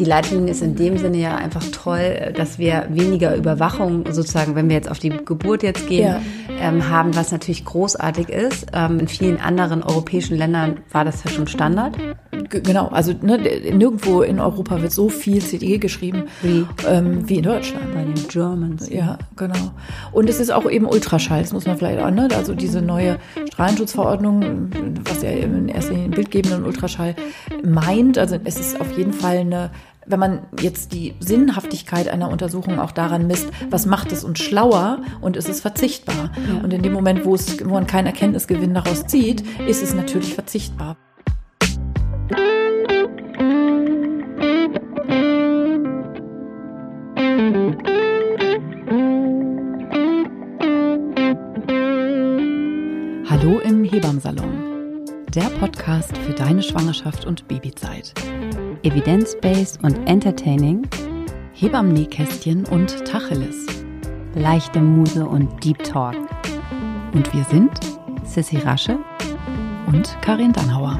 Die Leitlinie ist in dem Sinne ja einfach toll, dass wir weniger Überwachung sozusagen, wenn wir jetzt auf die Geburt jetzt gehen, ja. ähm, haben, was natürlich großartig ist. Ähm, in vielen anderen europäischen Ländern war das ja schon Standard. G genau, also ne, nirgendwo in Europa wird so viel CDE geschrieben wie, ähm, wie in Deutschland. Bei den Germans. Ja, genau. Und es ist auch eben Ultraschall, das muss man vielleicht auch, ne? Also diese neue Strahlenschutzverordnung, was ja in erster Linie bildgebenden Ultraschall meint. Also es ist auf jeden Fall eine wenn man jetzt die Sinnhaftigkeit einer Untersuchung auch daran misst, was macht es uns schlauer und ist es verzichtbar? Ja. Und in dem Moment, wo, es, wo man keinen Erkenntnisgewinn daraus zieht, ist es natürlich verzichtbar. Hallo im Hebammsalon. Der Podcast für deine Schwangerschaft und Babyzeit. Evidence-based und entertaining. Hebammen-Nähkästchen und Tacheles. Leichte Muse und Deep Talk. Und wir sind Sissy Rasche und Karin Dannhauer.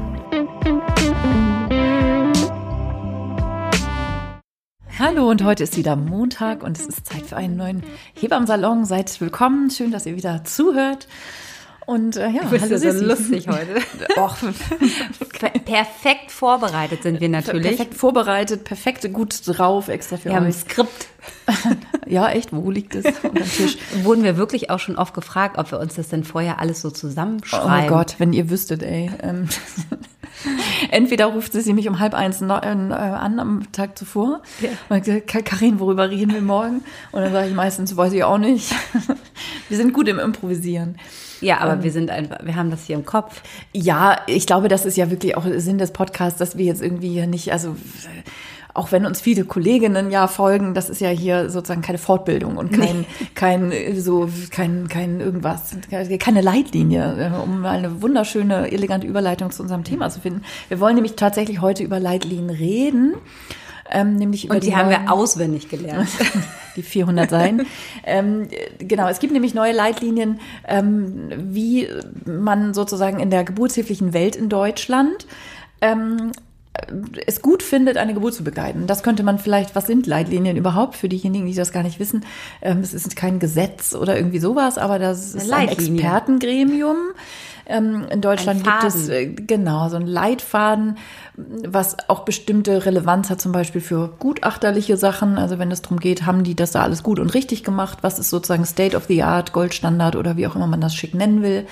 Hallo und heute ist wieder Montag und es ist Zeit für einen neuen Hebammsalon. Seid willkommen, schön, dass ihr wieder zuhört. Und äh, ja, hallo, so lustig heute. Och. perfekt vorbereitet sind wir natürlich. Perfekt vorbereitet, perfekt gut drauf, extra für wir euch. Wir haben ein Skript. ja, echt, wo liegt es? Tisch. Wurden wir wirklich auch schon oft gefragt, ob wir uns das denn vorher alles so zusammenschreiben. Oh mein Gott, wenn ihr wüsstet, ey. Ähm, Entweder ruft sie mich um halb eins äh, an am Tag zuvor ja. und sagt, Karin, worüber reden wir morgen? Und dann sage ich meistens, weiß ich auch nicht. Wir sind gut im Improvisieren. Ja, aber ähm, wir sind einfach, wir haben das hier im Kopf. Ja, ich glaube, das ist ja wirklich auch Sinn des Podcasts, dass wir jetzt irgendwie hier nicht, also auch wenn uns viele Kolleginnen ja folgen, das ist ja hier sozusagen keine Fortbildung und kein, nee. kein, so, kein, kein irgendwas, keine Leitlinie, äh, um eine wunderschöne, elegante Überleitung zu unserem Thema zu finden. Wir wollen nämlich tatsächlich heute über Leitlinien reden. Ähm, nämlich über und die, die haben wir auswendig gelernt. die 400 sein. ähm, genau, es gibt nämlich neue Leitlinien, ähm, wie man sozusagen in der geburtshilflichen Welt in Deutschland ähm, es gut findet, eine Geburt zu begleiten. Das könnte man vielleicht, was sind Leitlinien überhaupt für diejenigen, die das gar nicht wissen? Ähm, es ist kein Gesetz oder irgendwie sowas, aber das ist ein Expertengremium. Ähm, in Deutschland gibt es äh, genau so ein Leitfaden, was auch bestimmte Relevanz hat, zum Beispiel für gutachterliche Sachen. Also wenn es darum geht, haben die das da alles gut und richtig gemacht? Was ist sozusagen State of the Art, Goldstandard oder wie auch immer man das schick nennen will?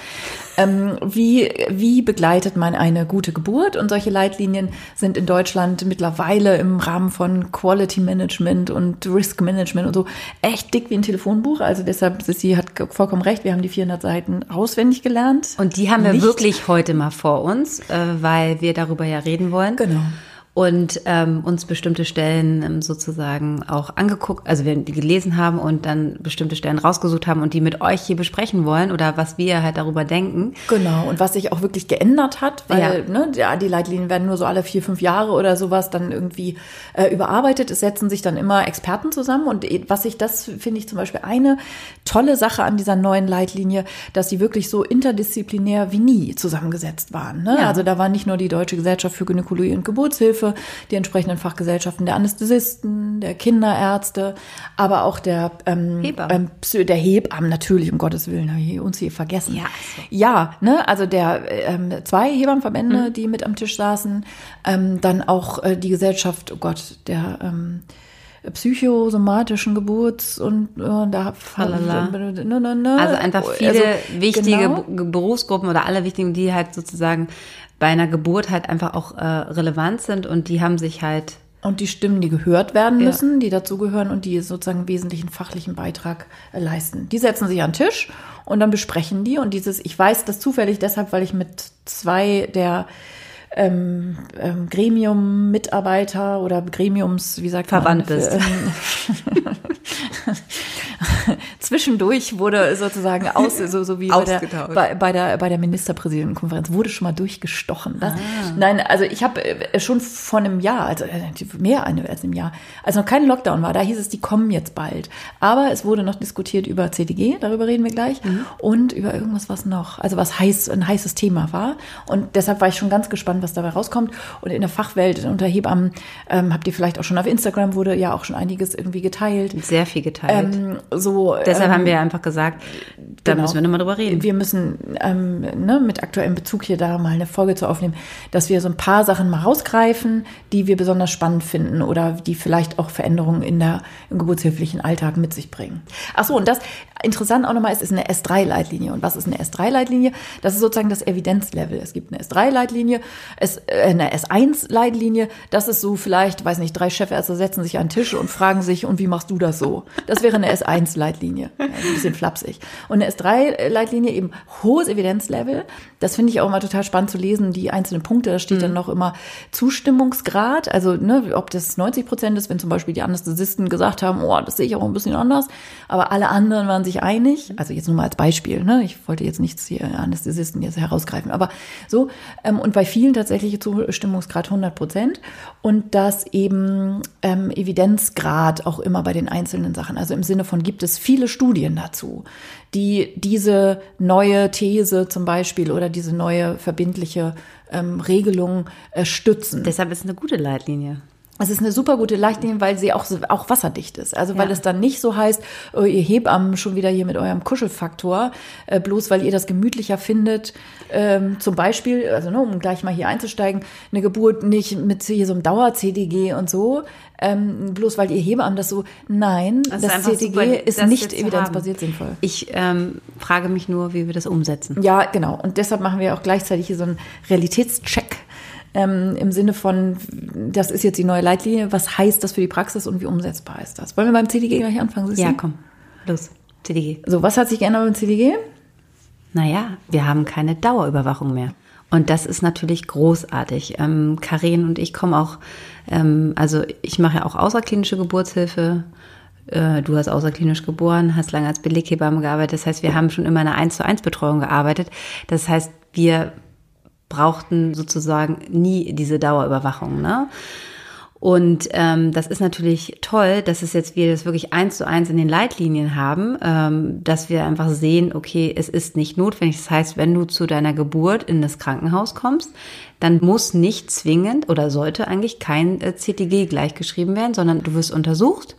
Ähm, wie, wie begleitet man eine gute Geburt? Und solche Leitlinien sind in Deutschland mittlerweile im Rahmen von Quality Management und Risk Management und so echt dick wie ein Telefonbuch. Also deshalb, Sissi hat vollkommen recht, wir haben die 400 Seiten auswendig gelernt. Und die haben wir Nicht. wirklich heute mal vor uns, äh, weil wir darüber ja reden wollen. Genau und ähm, uns bestimmte Stellen ähm, sozusagen auch angeguckt, also wir die gelesen haben und dann bestimmte Stellen rausgesucht haben und die mit euch hier besprechen wollen oder was wir halt darüber denken. Genau, und was sich auch wirklich geändert hat, weil ja. ne, ja, die Leitlinien werden nur so alle vier, fünf Jahre oder sowas dann irgendwie äh, überarbeitet. Es setzen sich dann immer Experten zusammen und was sich das, finde ich zum Beispiel eine tolle Sache an dieser neuen Leitlinie, dass sie wirklich so interdisziplinär wie nie zusammengesetzt waren. Ne? Ja. Also da war nicht nur die Deutsche Gesellschaft für Gynäkologie und Geburtshilfe, die entsprechenden Fachgesellschaften der Anästhesisten, der Kinderärzte, aber auch der ähm, Hebammen. Ähm, der Hebammen natürlich, um Gottes Willen, habe ich uns hier vergessen. Ja, so. ja ne, also der ähm, zwei Hebammenverbände, mhm. die mit am Tisch saßen, ähm, dann auch äh, die Gesellschaft, oh Gott, der ähm, psychosomatischen Geburts- und äh, da ne, ne, ne. Also einfach viele also, wichtige genau. Berufsgruppen oder alle wichtigen, die halt sozusagen bei einer Geburt halt einfach auch äh, relevant sind und die haben sich halt und die Stimmen, die gehört werden müssen, ja. die dazugehören und die sozusagen einen wesentlichen fachlichen Beitrag äh, leisten. Die setzen sich an den Tisch und dann besprechen die. Und dieses, ich weiß das zufällig deshalb, weil ich mit zwei der ähm, ähm, Gremium-Mitarbeiter oder Gremiums, wie sagt Verwandt man? Verwandt bist. zwischendurch wurde sozusagen aus, so, so wie bei der, bei, bei, der, bei der Ministerpräsidentenkonferenz, wurde schon mal durchgestochen. Das, ah. Nein, also ich habe äh, schon vor einem Jahr, also äh, mehr als einem Jahr, als noch kein Lockdown war, da hieß es, die kommen jetzt bald. Aber es wurde noch diskutiert über CDG, darüber reden wir gleich, mhm. und über irgendwas, was noch, also was heiß, ein heißes Thema war. Und deshalb war ich schon ganz gespannt, was dabei rauskommt. Und in der Fachwelt unter Hebammen ähm, habt ihr vielleicht auch schon auf Instagram wurde ja auch schon einiges irgendwie geteilt. Sehr viel geteilt. Ähm, so, Deshalb haben wir einfach gesagt, da genau. müssen wir nochmal drüber reden. Wir müssen ähm, ne, mit aktuellem Bezug hier da mal eine Folge zu aufnehmen, dass wir so ein paar Sachen mal rausgreifen, die wir besonders spannend finden oder die vielleicht auch Veränderungen in der, im geburtshilflichen Alltag mit sich bringen. Ach so, und das interessant auch nochmal ist, ist eine S3-Leitlinie. Und was ist eine S3-Leitlinie? Das ist sozusagen das Evidenzlevel. Es gibt eine S3-Leitlinie, äh, eine S1-Leitlinie. Das ist so vielleicht, weiß nicht, drei Chefärzte setzen sich an den Tisch und fragen sich, und wie machst du das so? Das wäre eine S1-Leitlinie. Ja, ein bisschen flapsig. Und eine S3-Leitlinie eben hohes Evidenzlevel. Das finde ich auch immer total spannend zu lesen, die einzelnen Punkte. Da steht mhm. dann noch immer Zustimmungsgrad. Also, ne, ob das 90 Prozent ist, wenn zum Beispiel die Anästhesisten gesagt haben, oh, das sehe ich auch ein bisschen anders. Aber alle anderen waren sich einig. Also jetzt nur mal als Beispiel. Ne? Ich wollte jetzt nichts hier Anästhesisten jetzt herausgreifen. Aber so. Ähm, und bei vielen tatsächlich Zustimmungsgrad 100 Prozent. Und das eben ähm, Evidenzgrad auch immer bei den einzelnen Sachen. Also im Sinne von gibt es viele Studien dazu, die diese neue These zum Beispiel oder diese neue verbindliche ähm, Regelung äh, stützen. Deshalb ist es eine gute Leitlinie. Es ist eine super gute Leitlinie, weil sie auch, auch wasserdicht ist. Also weil ja. es dann nicht so heißt, oh, ihr Hebammen schon wieder hier mit eurem Kuschelfaktor, äh, bloß weil ihr das gemütlicher findet. Ähm, zum Beispiel, also ne, um gleich mal hier einzusteigen, eine Geburt nicht mit hier so einem Dauer-CDG und so, ähm, bloß weil ihr Hebammen das so, nein, das, das CDG super, ist nicht evidenzbasiert sinnvoll. Ich ähm, frage mich nur, wie wir das umsetzen. Ja, genau. Und deshalb machen wir auch gleichzeitig hier so einen Realitätscheck ähm, im Sinne von, das ist jetzt die neue Leitlinie, was heißt das für die Praxis und wie umsetzbar ist das? Wollen wir beim CDG gleich anfangen? Sissi? Ja, komm, los, CDG. So, was hat sich geändert beim CDG? Naja, wir haben keine Dauerüberwachung mehr. Und das ist natürlich großartig. Ähm, Karin und ich kommen auch, ähm, also ich mache ja auch außerklinische Geburtshilfe. Äh, du hast außerklinisch geboren, hast lange als Beleghebamme gearbeitet. Das heißt, wir haben schon immer eine 1 zu 1 Betreuung gearbeitet. Das heißt, wir brauchten sozusagen nie diese Dauerüberwachung. Ne? Und ähm, das ist natürlich toll, dass es jetzt wir das wirklich eins zu eins in den Leitlinien haben, ähm, dass wir einfach sehen, okay, es ist nicht notwendig. Das heißt, wenn du zu deiner Geburt in das Krankenhaus kommst, dann muss nicht zwingend oder sollte eigentlich kein äh, CTG gleichgeschrieben werden, sondern du wirst untersucht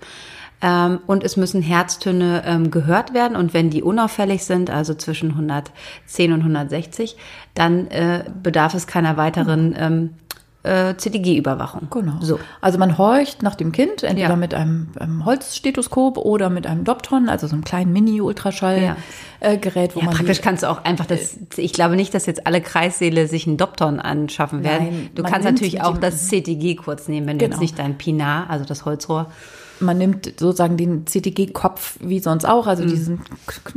ähm, und es müssen Herztöne ähm, gehört werden. Und wenn die unauffällig sind, also zwischen 110 und 160, dann äh, bedarf es keiner weiteren ähm, äh, CTG-Überwachung. Genau. So. Also man horcht nach dem Kind, entweder ja. mit einem, einem Holzstethoskop oder mit einem Doptron, also so einem kleinen Mini-Ultraschallgerät, ja. äh, wo ja, man. Praktisch kannst du auch einfach das, ich glaube nicht, dass jetzt alle Kreissäle sich einen Doptron anschaffen werden. Nein, du kannst natürlich auch das CTG kurz nehmen, wenn genau. du jetzt nicht dein Pinar, also das Holzrohr, man nimmt sozusagen den CTG-Kopf wie sonst auch, also mhm. diesen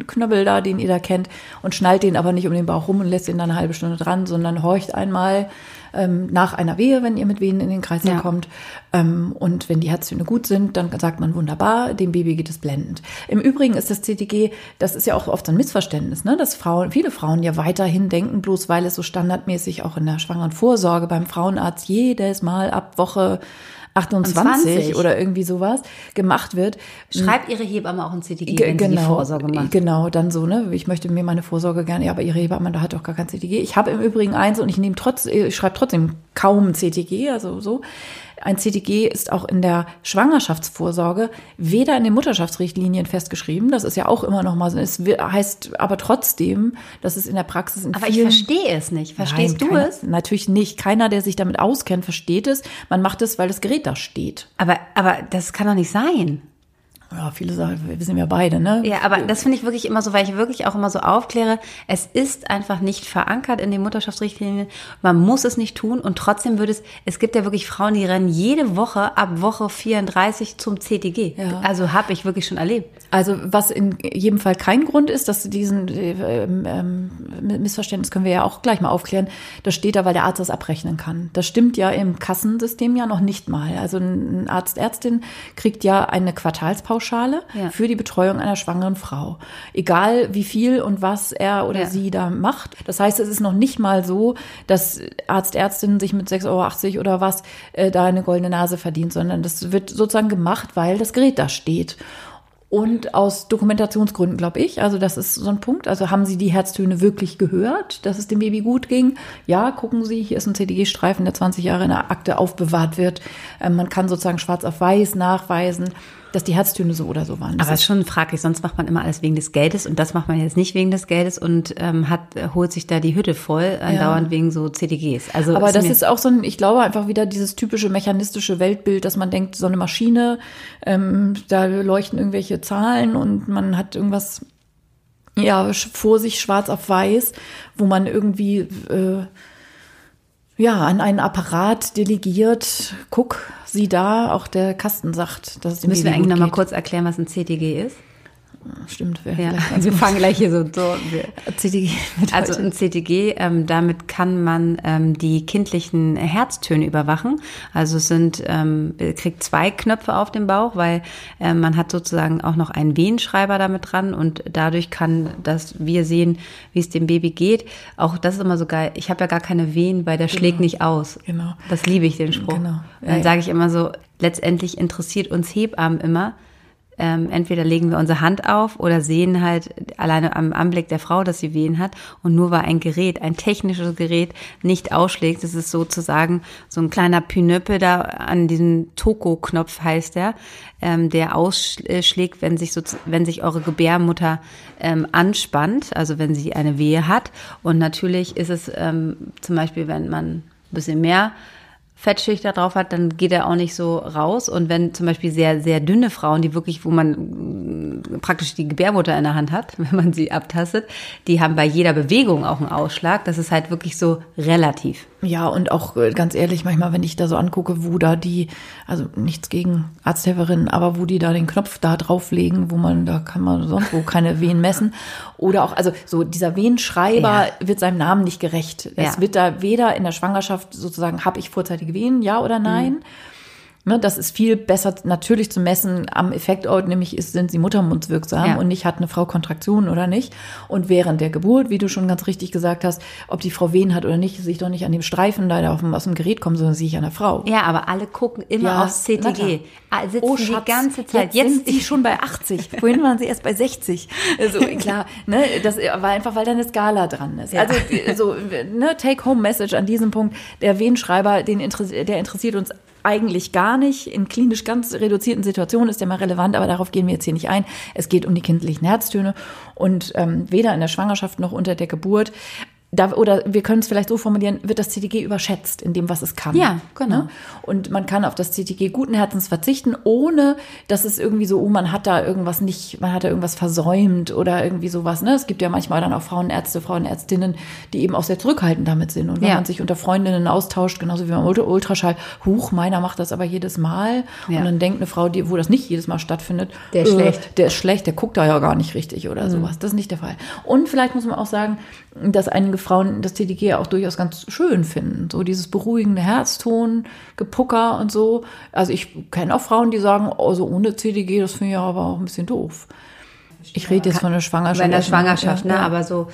Knöbbel da, den ihr da kennt, und schnallt den aber nicht um den Bauch rum und lässt ihn dann eine halbe Stunde dran, sondern horcht einmal ähm, nach einer Wehe, wenn ihr mit Wehen in den Kreis ja. kommt. Ähm, und wenn die Herztöne gut sind, dann sagt man wunderbar, dem Baby geht es blendend. Im Übrigen ist das CTG, das ist ja auch oft ein Missverständnis, ne? dass Frauen, viele Frauen ja weiterhin denken, bloß weil es so standardmäßig auch in der schwangeren Vorsorge beim Frauenarzt jedes Mal ab Woche 28 20. oder irgendwie sowas gemacht wird. Schreibt Ihre Hebamme auch ein CTG, wenn genau, sie die Vorsorge macht? Genau, dann so, ne? Ich möchte mir meine Vorsorge gerne, ja, aber Ihre Hebamme, da hat doch gar kein CTG. Ich habe im Übrigen eins und ich nehme trotz, ich schreibe trotzdem kaum CTG, also so. Ein CTG ist auch in der Schwangerschaftsvorsorge weder in den Mutterschaftsrichtlinien festgeschrieben, das ist ja auch immer noch mal so, es heißt aber trotzdem, dass es in der Praxis in Aber ich verstehe es nicht. Verstehst Nein, du keiner, es? Natürlich nicht. Keiner, der sich damit auskennt, versteht es. Man macht es, weil das Gerät da steht. Aber, aber das kann doch nicht sein. Ja, viele Sachen wir wissen ja beide, ne? Ja, aber das finde ich wirklich immer so, weil ich wirklich auch immer so aufkläre, es ist einfach nicht verankert in den Mutterschaftsrichtlinien. Man muss es nicht tun und trotzdem würde es, es gibt ja wirklich Frauen, die rennen jede Woche ab Woche 34 zum CTG. Ja. Also habe ich wirklich schon erlebt. Also was in jedem Fall kein Grund ist, dass diesen äh, ähm, Missverständnis können wir ja auch gleich mal aufklären. Das steht da, weil der Arzt das abrechnen kann. Das stimmt ja im Kassensystem ja noch nicht mal. Also ein Arzt, Ärztin kriegt ja eine Quartalspauschale Pauschale ja. für die Betreuung einer schwangeren Frau. Egal wie viel und was er oder ja. sie da macht. Das heißt, es ist noch nicht mal so, dass Arzt, Ärztin sich mit 6,80 Euro oder was äh, da eine goldene Nase verdient, sondern das wird sozusagen gemacht, weil das Gerät da steht und aus Dokumentationsgründen, glaube ich. Also das ist so ein Punkt. Also haben Sie die Herztöne wirklich gehört, dass es dem Baby gut ging? Ja, gucken Sie, hier ist ein CDG-Streifen, der 20 Jahre in der Akte aufbewahrt wird. Ähm, man kann sozusagen schwarz auf weiß nachweisen, dass die Herztöne so oder so waren. Das Aber ist schon fraglich, sonst macht man immer alles wegen des Geldes und das macht man jetzt nicht wegen des Geldes und ähm, hat holt sich da die Hütte voll, andauernd ja. wegen so CDGs. Also Aber ist das ist auch so ein, ich glaube einfach wieder dieses typische mechanistische Weltbild, dass man denkt, so eine Maschine, ähm, da leuchten irgendwelche Zahlen und man hat irgendwas ja vor sich schwarz auf weiß, wo man irgendwie äh, ja, an einen Apparat delegiert, guck, sieh da, auch der Kasten sagt, dass es dem Müssen wir eigentlich nochmal kurz erklären, was ein CTG ist? Stimmt, wir, ja. wir fangen gleich hier so. so CTG also ein CTG, ähm, damit kann man ähm, die kindlichen Herztöne überwachen. Also es sind, ähm, kriegt zwei Knöpfe auf dem Bauch, weil ähm, man hat sozusagen auch noch einen Wehenschreiber damit dran und dadurch kann das wir sehen, wie es dem Baby geht. Auch das ist immer so geil. Ich habe ja gar keine Wehen, weil der genau. schlägt nicht aus. Genau. Das liebe ich den Spruch. Genau. Ja, Dann sage ich immer so, letztendlich interessiert uns Hebammen immer, ähm, entweder legen wir unsere Hand auf oder sehen halt alleine am Anblick der Frau, dass sie Wehen hat. Und nur weil ein Gerät, ein technisches Gerät nicht ausschlägt, das ist sozusagen so ein kleiner Pinöppel da an diesem Toko-Knopf heißt der, ähm, der ausschlägt, wenn sich so, wenn sich eure Gebärmutter ähm, anspannt, also wenn sie eine Wehe hat. Und natürlich ist es ähm, zum Beispiel, wenn man ein bisschen mehr Fettschicht da drauf hat, dann geht er auch nicht so raus. Und wenn zum Beispiel sehr, sehr dünne Frauen, die wirklich, wo man mm, praktisch die Gebärmutter in der Hand hat, wenn man sie abtastet, die haben bei jeder Bewegung auch einen Ausschlag. Das ist halt wirklich so relativ. Ja, und auch äh, ganz ehrlich, manchmal, wenn ich da so angucke, wo da die, also nichts gegen Arzthelferinnen, aber wo die da den Knopf da drauflegen, wo man, da kann man sonst wo keine Wehen messen. Oder auch, also so dieser Wehenschreiber ja. wird seinem Namen nicht gerecht. Es ja. wird da weder in der Schwangerschaft sozusagen, habe ich vorzeitige Wehen, ja oder nein? Mhm. Ne, das ist viel besser natürlich zu messen am Effektort, nämlich ist, sind sie muttermundswirksam ja. und nicht hat eine Frau Kontraktionen oder nicht. Und während der Geburt, wie du schon ganz richtig gesagt hast, ob die Frau Wehen hat oder nicht, sehe ich doch nicht an dem Streifen auf dem, aus dem Gerät kommen, sondern sehe ich an der Frau. Ja, aber alle gucken immer ja, aufs CTG. Ah, sitzen oh, Schatz, die ganze Zeit. Jetzt, jetzt sind sie schon bei 80. Vorhin waren sie erst bei 60. Also klar, ne, das war einfach, weil da eine Skala dran ist. Ja. Also so ne, Take-Home-Message an diesem Punkt. Der Wehenschreiber, den der interessiert uns eigentlich gar nicht. In klinisch ganz reduzierten Situationen ist der mal relevant, aber darauf gehen wir jetzt hier nicht ein. Es geht um die kindlichen Herztöne und ähm, weder in der Schwangerschaft noch unter der Geburt da, oder wir können es vielleicht so formulieren, wird das CTG überschätzt in dem, was es kann. Ja, genau. Ne? Und man kann auf das CTG guten Herzens verzichten, ohne dass es irgendwie so, oh, man hat da irgendwas nicht, man hat da irgendwas versäumt oder irgendwie sowas. Ne? Es gibt ja manchmal dann auch Frauenärzte, Frauenärztinnen, die eben auch sehr zurückhaltend damit sind. Und wenn ja. man sich unter Freundinnen austauscht, genauso wie beim Ultraschall, huch, meiner macht das aber jedes Mal. Ja. Und dann denkt eine Frau, die, wo das nicht jedes Mal stattfindet, der ist äh, schlecht. Der ist schlecht, der guckt da ja gar nicht richtig oder mhm. sowas. Das ist nicht der Fall. Und vielleicht muss man auch sagen, dass einige Frauen das TDG auch durchaus ganz schön finden. So dieses beruhigende Herzton, Gepucker und so. Also ich kenne auch Frauen, die sagen, also ohne CDG, das finde ich aber auch ein bisschen doof. Ich rede jetzt von der Schwangerschaft. Bei der Schwangerschaft, ne? Aber so,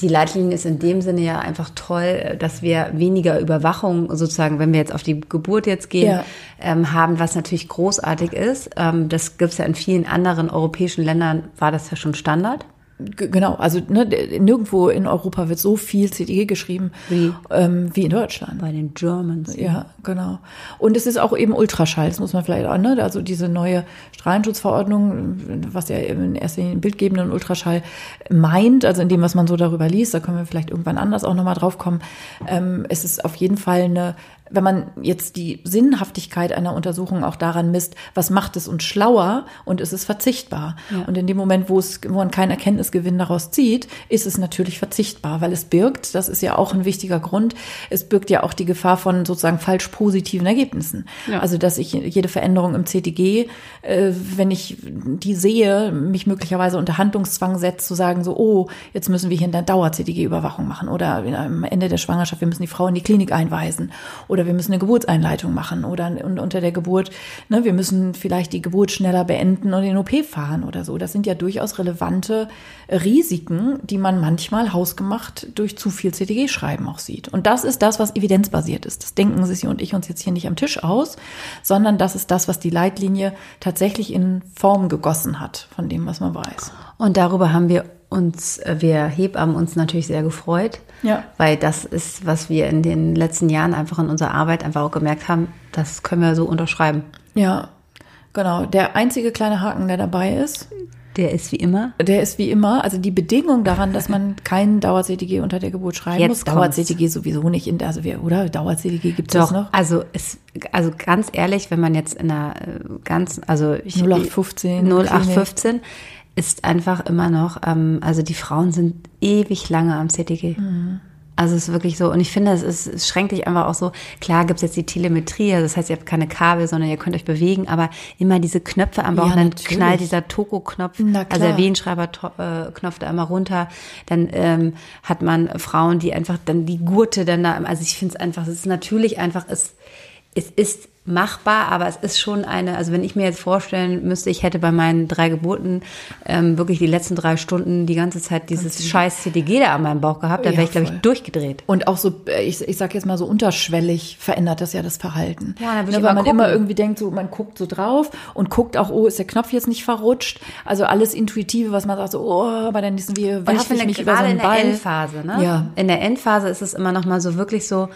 die Leitlinie ist in dem Sinne ja einfach toll, dass wir weniger Überwachung sozusagen, wenn wir jetzt auf die Geburt jetzt gehen, ja. ähm, haben, was natürlich großartig ist. Ähm, das gibt es ja in vielen anderen europäischen Ländern, war das ja schon Standard. Genau, also ne, nirgendwo in Europa wird so viel CDG geschrieben wie, ähm, wie in Deutschland. Bei den Germans. Ja, genau. Und es ist auch eben Ultraschall, das muss man vielleicht auch, ne? Also diese neue Strahlenschutzverordnung, was ja in erster Linie bildgebenden Ultraschall meint, also in dem, was man so darüber liest, da können wir vielleicht irgendwann anders auch nochmal drauf kommen. Ähm, es ist auf jeden Fall eine wenn man jetzt die Sinnhaftigkeit einer Untersuchung auch daran misst, was macht es uns schlauer und ist es verzichtbar. Ja. Und in dem Moment, wo es, wo man keinen Erkenntnisgewinn daraus zieht, ist es natürlich verzichtbar, weil es birgt, das ist ja auch ein wichtiger Grund, es birgt ja auch die Gefahr von sozusagen falsch positiven Ergebnissen. Ja. Also, dass ich jede Veränderung im CTG, äh, wenn ich die sehe, mich möglicherweise unter Handlungszwang setzt, zu sagen so, oh, jetzt müssen wir hier eine Dauer-CTG-Überwachung machen oder am Ende der Schwangerschaft, wir müssen die Frau in die Klinik einweisen Oder wir müssen eine Geburtseinleitung machen oder und unter der Geburt, ne, wir müssen vielleicht die Geburt schneller beenden und den OP fahren oder so. Das sind ja durchaus relevante Risiken, die man manchmal hausgemacht durch zu viel CTG-Schreiben auch sieht. Und das ist das, was evidenzbasiert ist. Das denken Sie und ich uns jetzt hier nicht am Tisch aus, sondern das ist das, was die Leitlinie tatsächlich in Form gegossen hat von dem, was man weiß. Und darüber haben wir uns, äh, wir Hebammen uns natürlich sehr gefreut, ja. weil das ist, was wir in den letzten Jahren einfach in unserer Arbeit einfach auch gemerkt haben, das können wir so unterschreiben. Ja, genau. Der einzige kleine Haken, der dabei ist, der ist wie immer. Der ist wie immer. Also die Bedingung daran, dass man keinen Dauer-CTG unter der Geburt schreiben Jetzt muss. Dauer-CTG sowieso nicht in der, also wir, oder? Dauer-CTG gibt es noch? Also es, also ganz ehrlich, wenn man jetzt in einer äh, ganz, also ich, 0815. 0815 ist einfach immer noch, ähm, also die Frauen sind ewig lange am CTG. Mhm. Also es ist wirklich so, und ich finde, es, ist, es schränkt dich einfach auch so, klar gibt's jetzt die Telemetrie, also das heißt, ihr habt keine Kabel, sondern ihr könnt euch bewegen, aber immer diese Knöpfe am Bauch, ja, dann knallt dieser Toko-Knopf, also der Wehenschreiber-Knopf da immer runter, dann ähm, hat man Frauen, die einfach dann die Gurte dann da, also ich finde es einfach, es ist natürlich einfach, es, es ist machbar, aber es ist schon eine, also wenn ich mir jetzt vorstellen müsste, ich hätte bei meinen drei Geburten ähm, wirklich die letzten drei Stunden die ganze Zeit dieses Ganz scheiß CTG da an meinem Bauch gehabt, da wäre ich, glaube ich, durchgedreht. Und auch so, äh, ich, ich sag jetzt mal so unterschwellig verändert das ja das Verhalten. Ja, dann ne, weil man gucken. immer irgendwie denkt, so man guckt so drauf und guckt auch, oh, ist der Knopf jetzt nicht verrutscht? Also alles Intuitive, was man sagt, so, oh, aber dann ist wie werfe ich, ich mich über so einen Ball. in der Endphase, ne? Ja. In der Endphase ist es immer noch mal so wirklich so,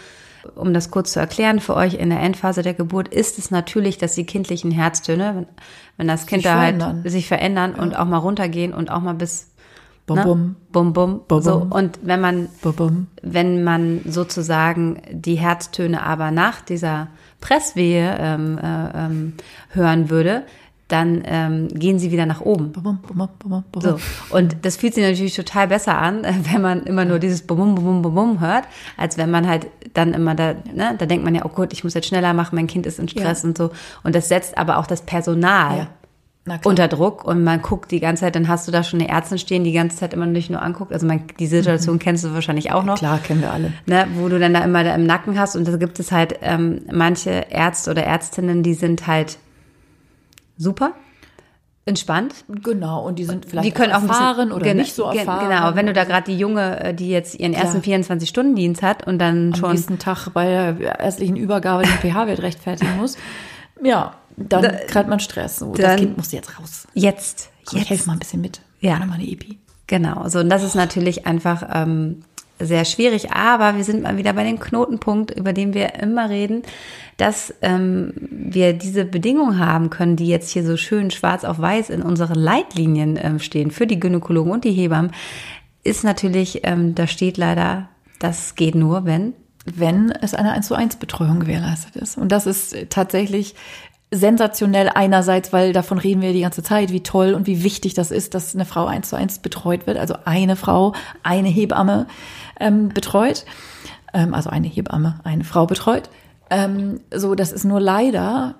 um das kurz zu erklären für euch, in der Endphase der Geburt ist es natürlich, dass die kindlichen Herztöne, wenn, wenn das Kind da halt sich verändern ja. und auch mal runtergehen und auch mal bis Bum, ne? bum, bum, bum, bum, so. Und wenn man, bum, bum. wenn man sozusagen die Herztöne aber nach dieser Presswehe ähm, äh, ähm, hören würde, dann ähm, gehen sie wieder nach oben. So. Und das fühlt sich natürlich total besser an, wenn man immer nur dieses Bum, Bum, Bum, Bum hört, als wenn man halt dann immer da, ne, da denkt man ja, oh Gott, ich muss jetzt schneller machen, mein Kind ist in Stress ja. und so. Und das setzt aber auch das Personal ja. unter Druck und man guckt die ganze Zeit, dann hast du da schon eine Ärztin stehen, die ganze Zeit immer nicht nur anguckt. Also man, die Situation mhm. kennst du wahrscheinlich auch noch. Klar, kennen wir alle. Ne, wo du dann da immer da im Nacken hast und da gibt es halt ähm, manche Ärzte oder Ärztinnen, die sind halt super entspannt. Genau, und die sind vielleicht die können auch erfahren oder nicht so erfahren. Genau, wenn du da gerade die Junge, äh, die jetzt ihren ersten 24-Stunden-Dienst hat und dann Am schon... Am nächsten Tag bei der ärztlichen Übergabe den pH-Wert rechtfertigen muss, ja, dann da, kriegt man Stress. So, dann, das Kind muss jetzt raus. Jetzt. Komm, jetzt. Ich helfe mal ein bisschen mit. Ja. Mal eine Epi. Genau, so und das ist natürlich einfach ähm, sehr schwierig, aber wir sind mal wieder bei dem Knotenpunkt, über den wir immer reden, dass ähm, wir diese Bedingungen haben können, die jetzt hier so schön schwarz auf weiß in unseren Leitlinien ähm, stehen für die Gynäkologen und die Hebammen, ist natürlich, ähm, da steht leider, das geht nur, wenn wenn es eine 1 zu 1 Betreuung gewährleistet ist. Und das ist tatsächlich sensationell einerseits, weil davon reden wir die ganze Zeit, wie toll und wie wichtig das ist, dass eine Frau eins zu eins betreut wird, also eine Frau, eine Hebamme ähm, betreut, ähm, also eine Hebamme, eine Frau betreut. Ähm, so, das ist nur leider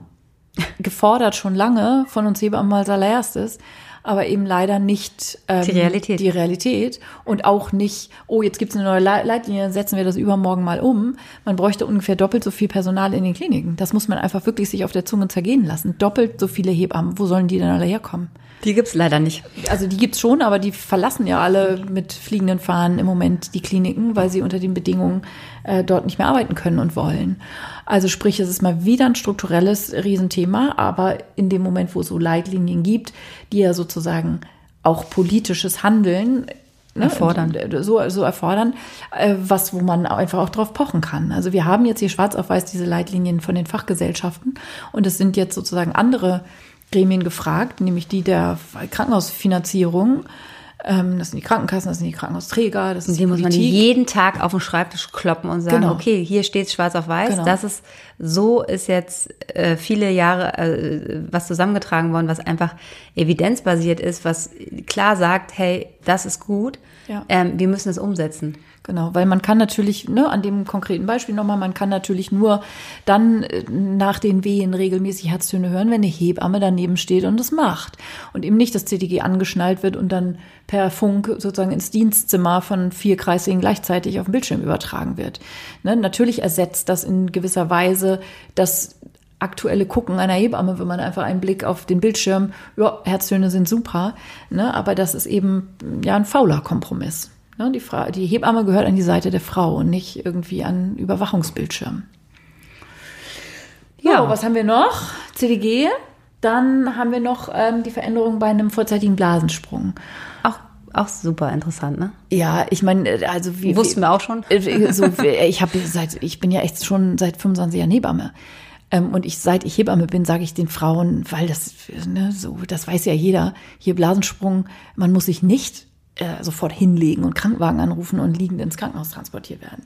gefordert schon lange von uns Hebammen als allererstes aber eben leider nicht ähm, die Realität. Die Realität und auch nicht, oh, jetzt gibt es eine neue Leitlinie, setzen wir das übermorgen mal um. Man bräuchte ungefähr doppelt so viel Personal in den Kliniken. Das muss man einfach wirklich sich auf der Zunge zergehen lassen. Doppelt so viele Hebammen. Wo sollen die denn alle herkommen? Die gibt's leider nicht. Also die gibt's schon, aber die verlassen ja alle mit fliegenden Fahnen im Moment die Kliniken, weil sie unter den Bedingungen äh, dort nicht mehr arbeiten können und wollen. Also sprich, es ist mal wieder ein strukturelles Riesenthema, aber in dem Moment, wo es so Leitlinien gibt, die ja sozusagen auch politisches Handeln Ne, erfordern. So, so erfordern, äh, was, wo man einfach auch drauf pochen kann. Also wir haben jetzt hier schwarz auf weiß diese Leitlinien von den Fachgesellschaften und es sind jetzt sozusagen andere Gremien gefragt, nämlich die der Krankenhausfinanzierung. Ähm, das sind die Krankenkassen, das sind die Krankenhausträger, das sind die, die muss man jeden Tag auf den Schreibtisch kloppen und sagen, genau. okay, hier steht schwarz auf weiß, genau. das ist so ist jetzt äh, viele Jahre äh, was zusammengetragen worden, was einfach evidenzbasiert ist, was klar sagt, hey, das ist gut, ja. ähm, wir müssen es umsetzen. Genau, weil man kann natürlich, ne, an dem konkreten Beispiel nochmal, man kann natürlich nur dann äh, nach den Wehen regelmäßig Herztöne hören, wenn eine Hebamme daneben steht und das macht. Und eben nicht das CTG angeschnallt wird und dann per Funk sozusagen ins Dienstzimmer von vier Kreissägen gleichzeitig auf dem Bildschirm übertragen wird. Ne, natürlich ersetzt das in gewisser Weise das aktuelle Gucken einer Hebamme, wenn man einfach einen Blick auf den Bildschirm, ja, Herztöne sind super, ne, aber das ist eben ja ein fauler Kompromiss. Ne, die, die Hebamme gehört an die Seite der Frau und nicht irgendwie an Überwachungsbildschirm. Ja, so, was haben wir noch? CDG. Dann haben wir noch ähm, die Veränderung bei einem vorzeitigen Blasensprung. Auch, auch super interessant, ne? Ja, ich meine, äh, also wie wussten wir auch schon. Äh, so, ich habe seit, ich bin ja echt schon seit 25 Jahren Hebamme. Ähm, und ich, seit ich Hebamme bin, sage ich den Frauen, weil das, ne, so, das weiß ja jeder, hier Blasensprung, man muss sich nicht äh, sofort hinlegen und Krankenwagen anrufen und liegend ins Krankenhaus transportiert werden.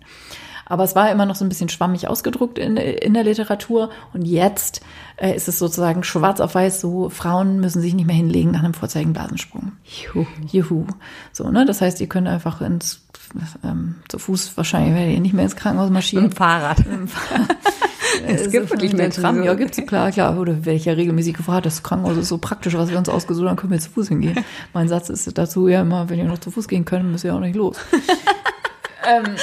Aber es war immer noch so ein bisschen schwammig ausgedruckt in, in der Literatur. Und jetzt äh, ist es sozusagen schwarz auf weiß so, Frauen müssen sich nicht mehr hinlegen nach einem vorzeitigen Blasensprung. Juhu. Juhu. So, ne? Das heißt, ihr könnt einfach ins, ähm, zu Fuß wahrscheinlich werdet ihr nicht mehr ins Krankenhaus marschieren. Mit dem Fahrrad. Mit dem Fahrrad. es gibt wirklich Menschen. Tram, ja, gibt's, klar, klar. Oder werde ich ja regelmäßig gefragt, das Krankenhaus ist so praktisch, was wir uns ausgesucht haben, können wir zu Fuß hingehen. Mein Satz ist dazu ja immer, wenn ihr noch zu Fuß gehen könnt, müsst ihr auch nicht los. ähm,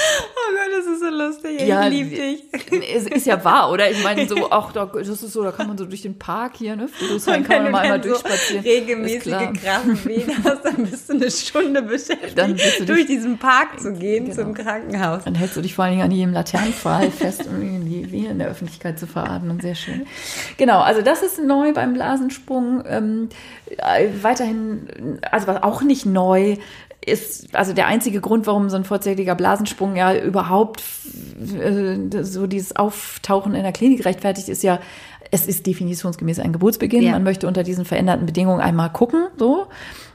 ist lustig. Ja, ich liebe dich. Es ist ja wahr, oder? Ich meine, so, ach, da, das ist so, da kann man so durch den Park hier, ne? Friedrichshain kann man mal einmal so durchspazieren. regelmäßige Krankenwehen hast, dann bist du eine Stunde beschäftigt, dann du durch diesen Park zu gehen genau. zum Krankenhaus. Dann hältst du dich vor allen Dingen an jedem Laternenpfahl fest, um die Wehen in der Öffentlichkeit zu veratmen. Sehr schön. Genau, also das ist neu beim Blasensprung. Ähm, äh, weiterhin, also was auch nicht neu ist also der einzige Grund, warum so ein vorzeitiger Blasensprung ja überhaupt äh, so dieses Auftauchen in der Klinik rechtfertigt, ist ja, es ist definitionsgemäß ein Geburtsbeginn. Ja. Man möchte unter diesen veränderten Bedingungen einmal gucken, so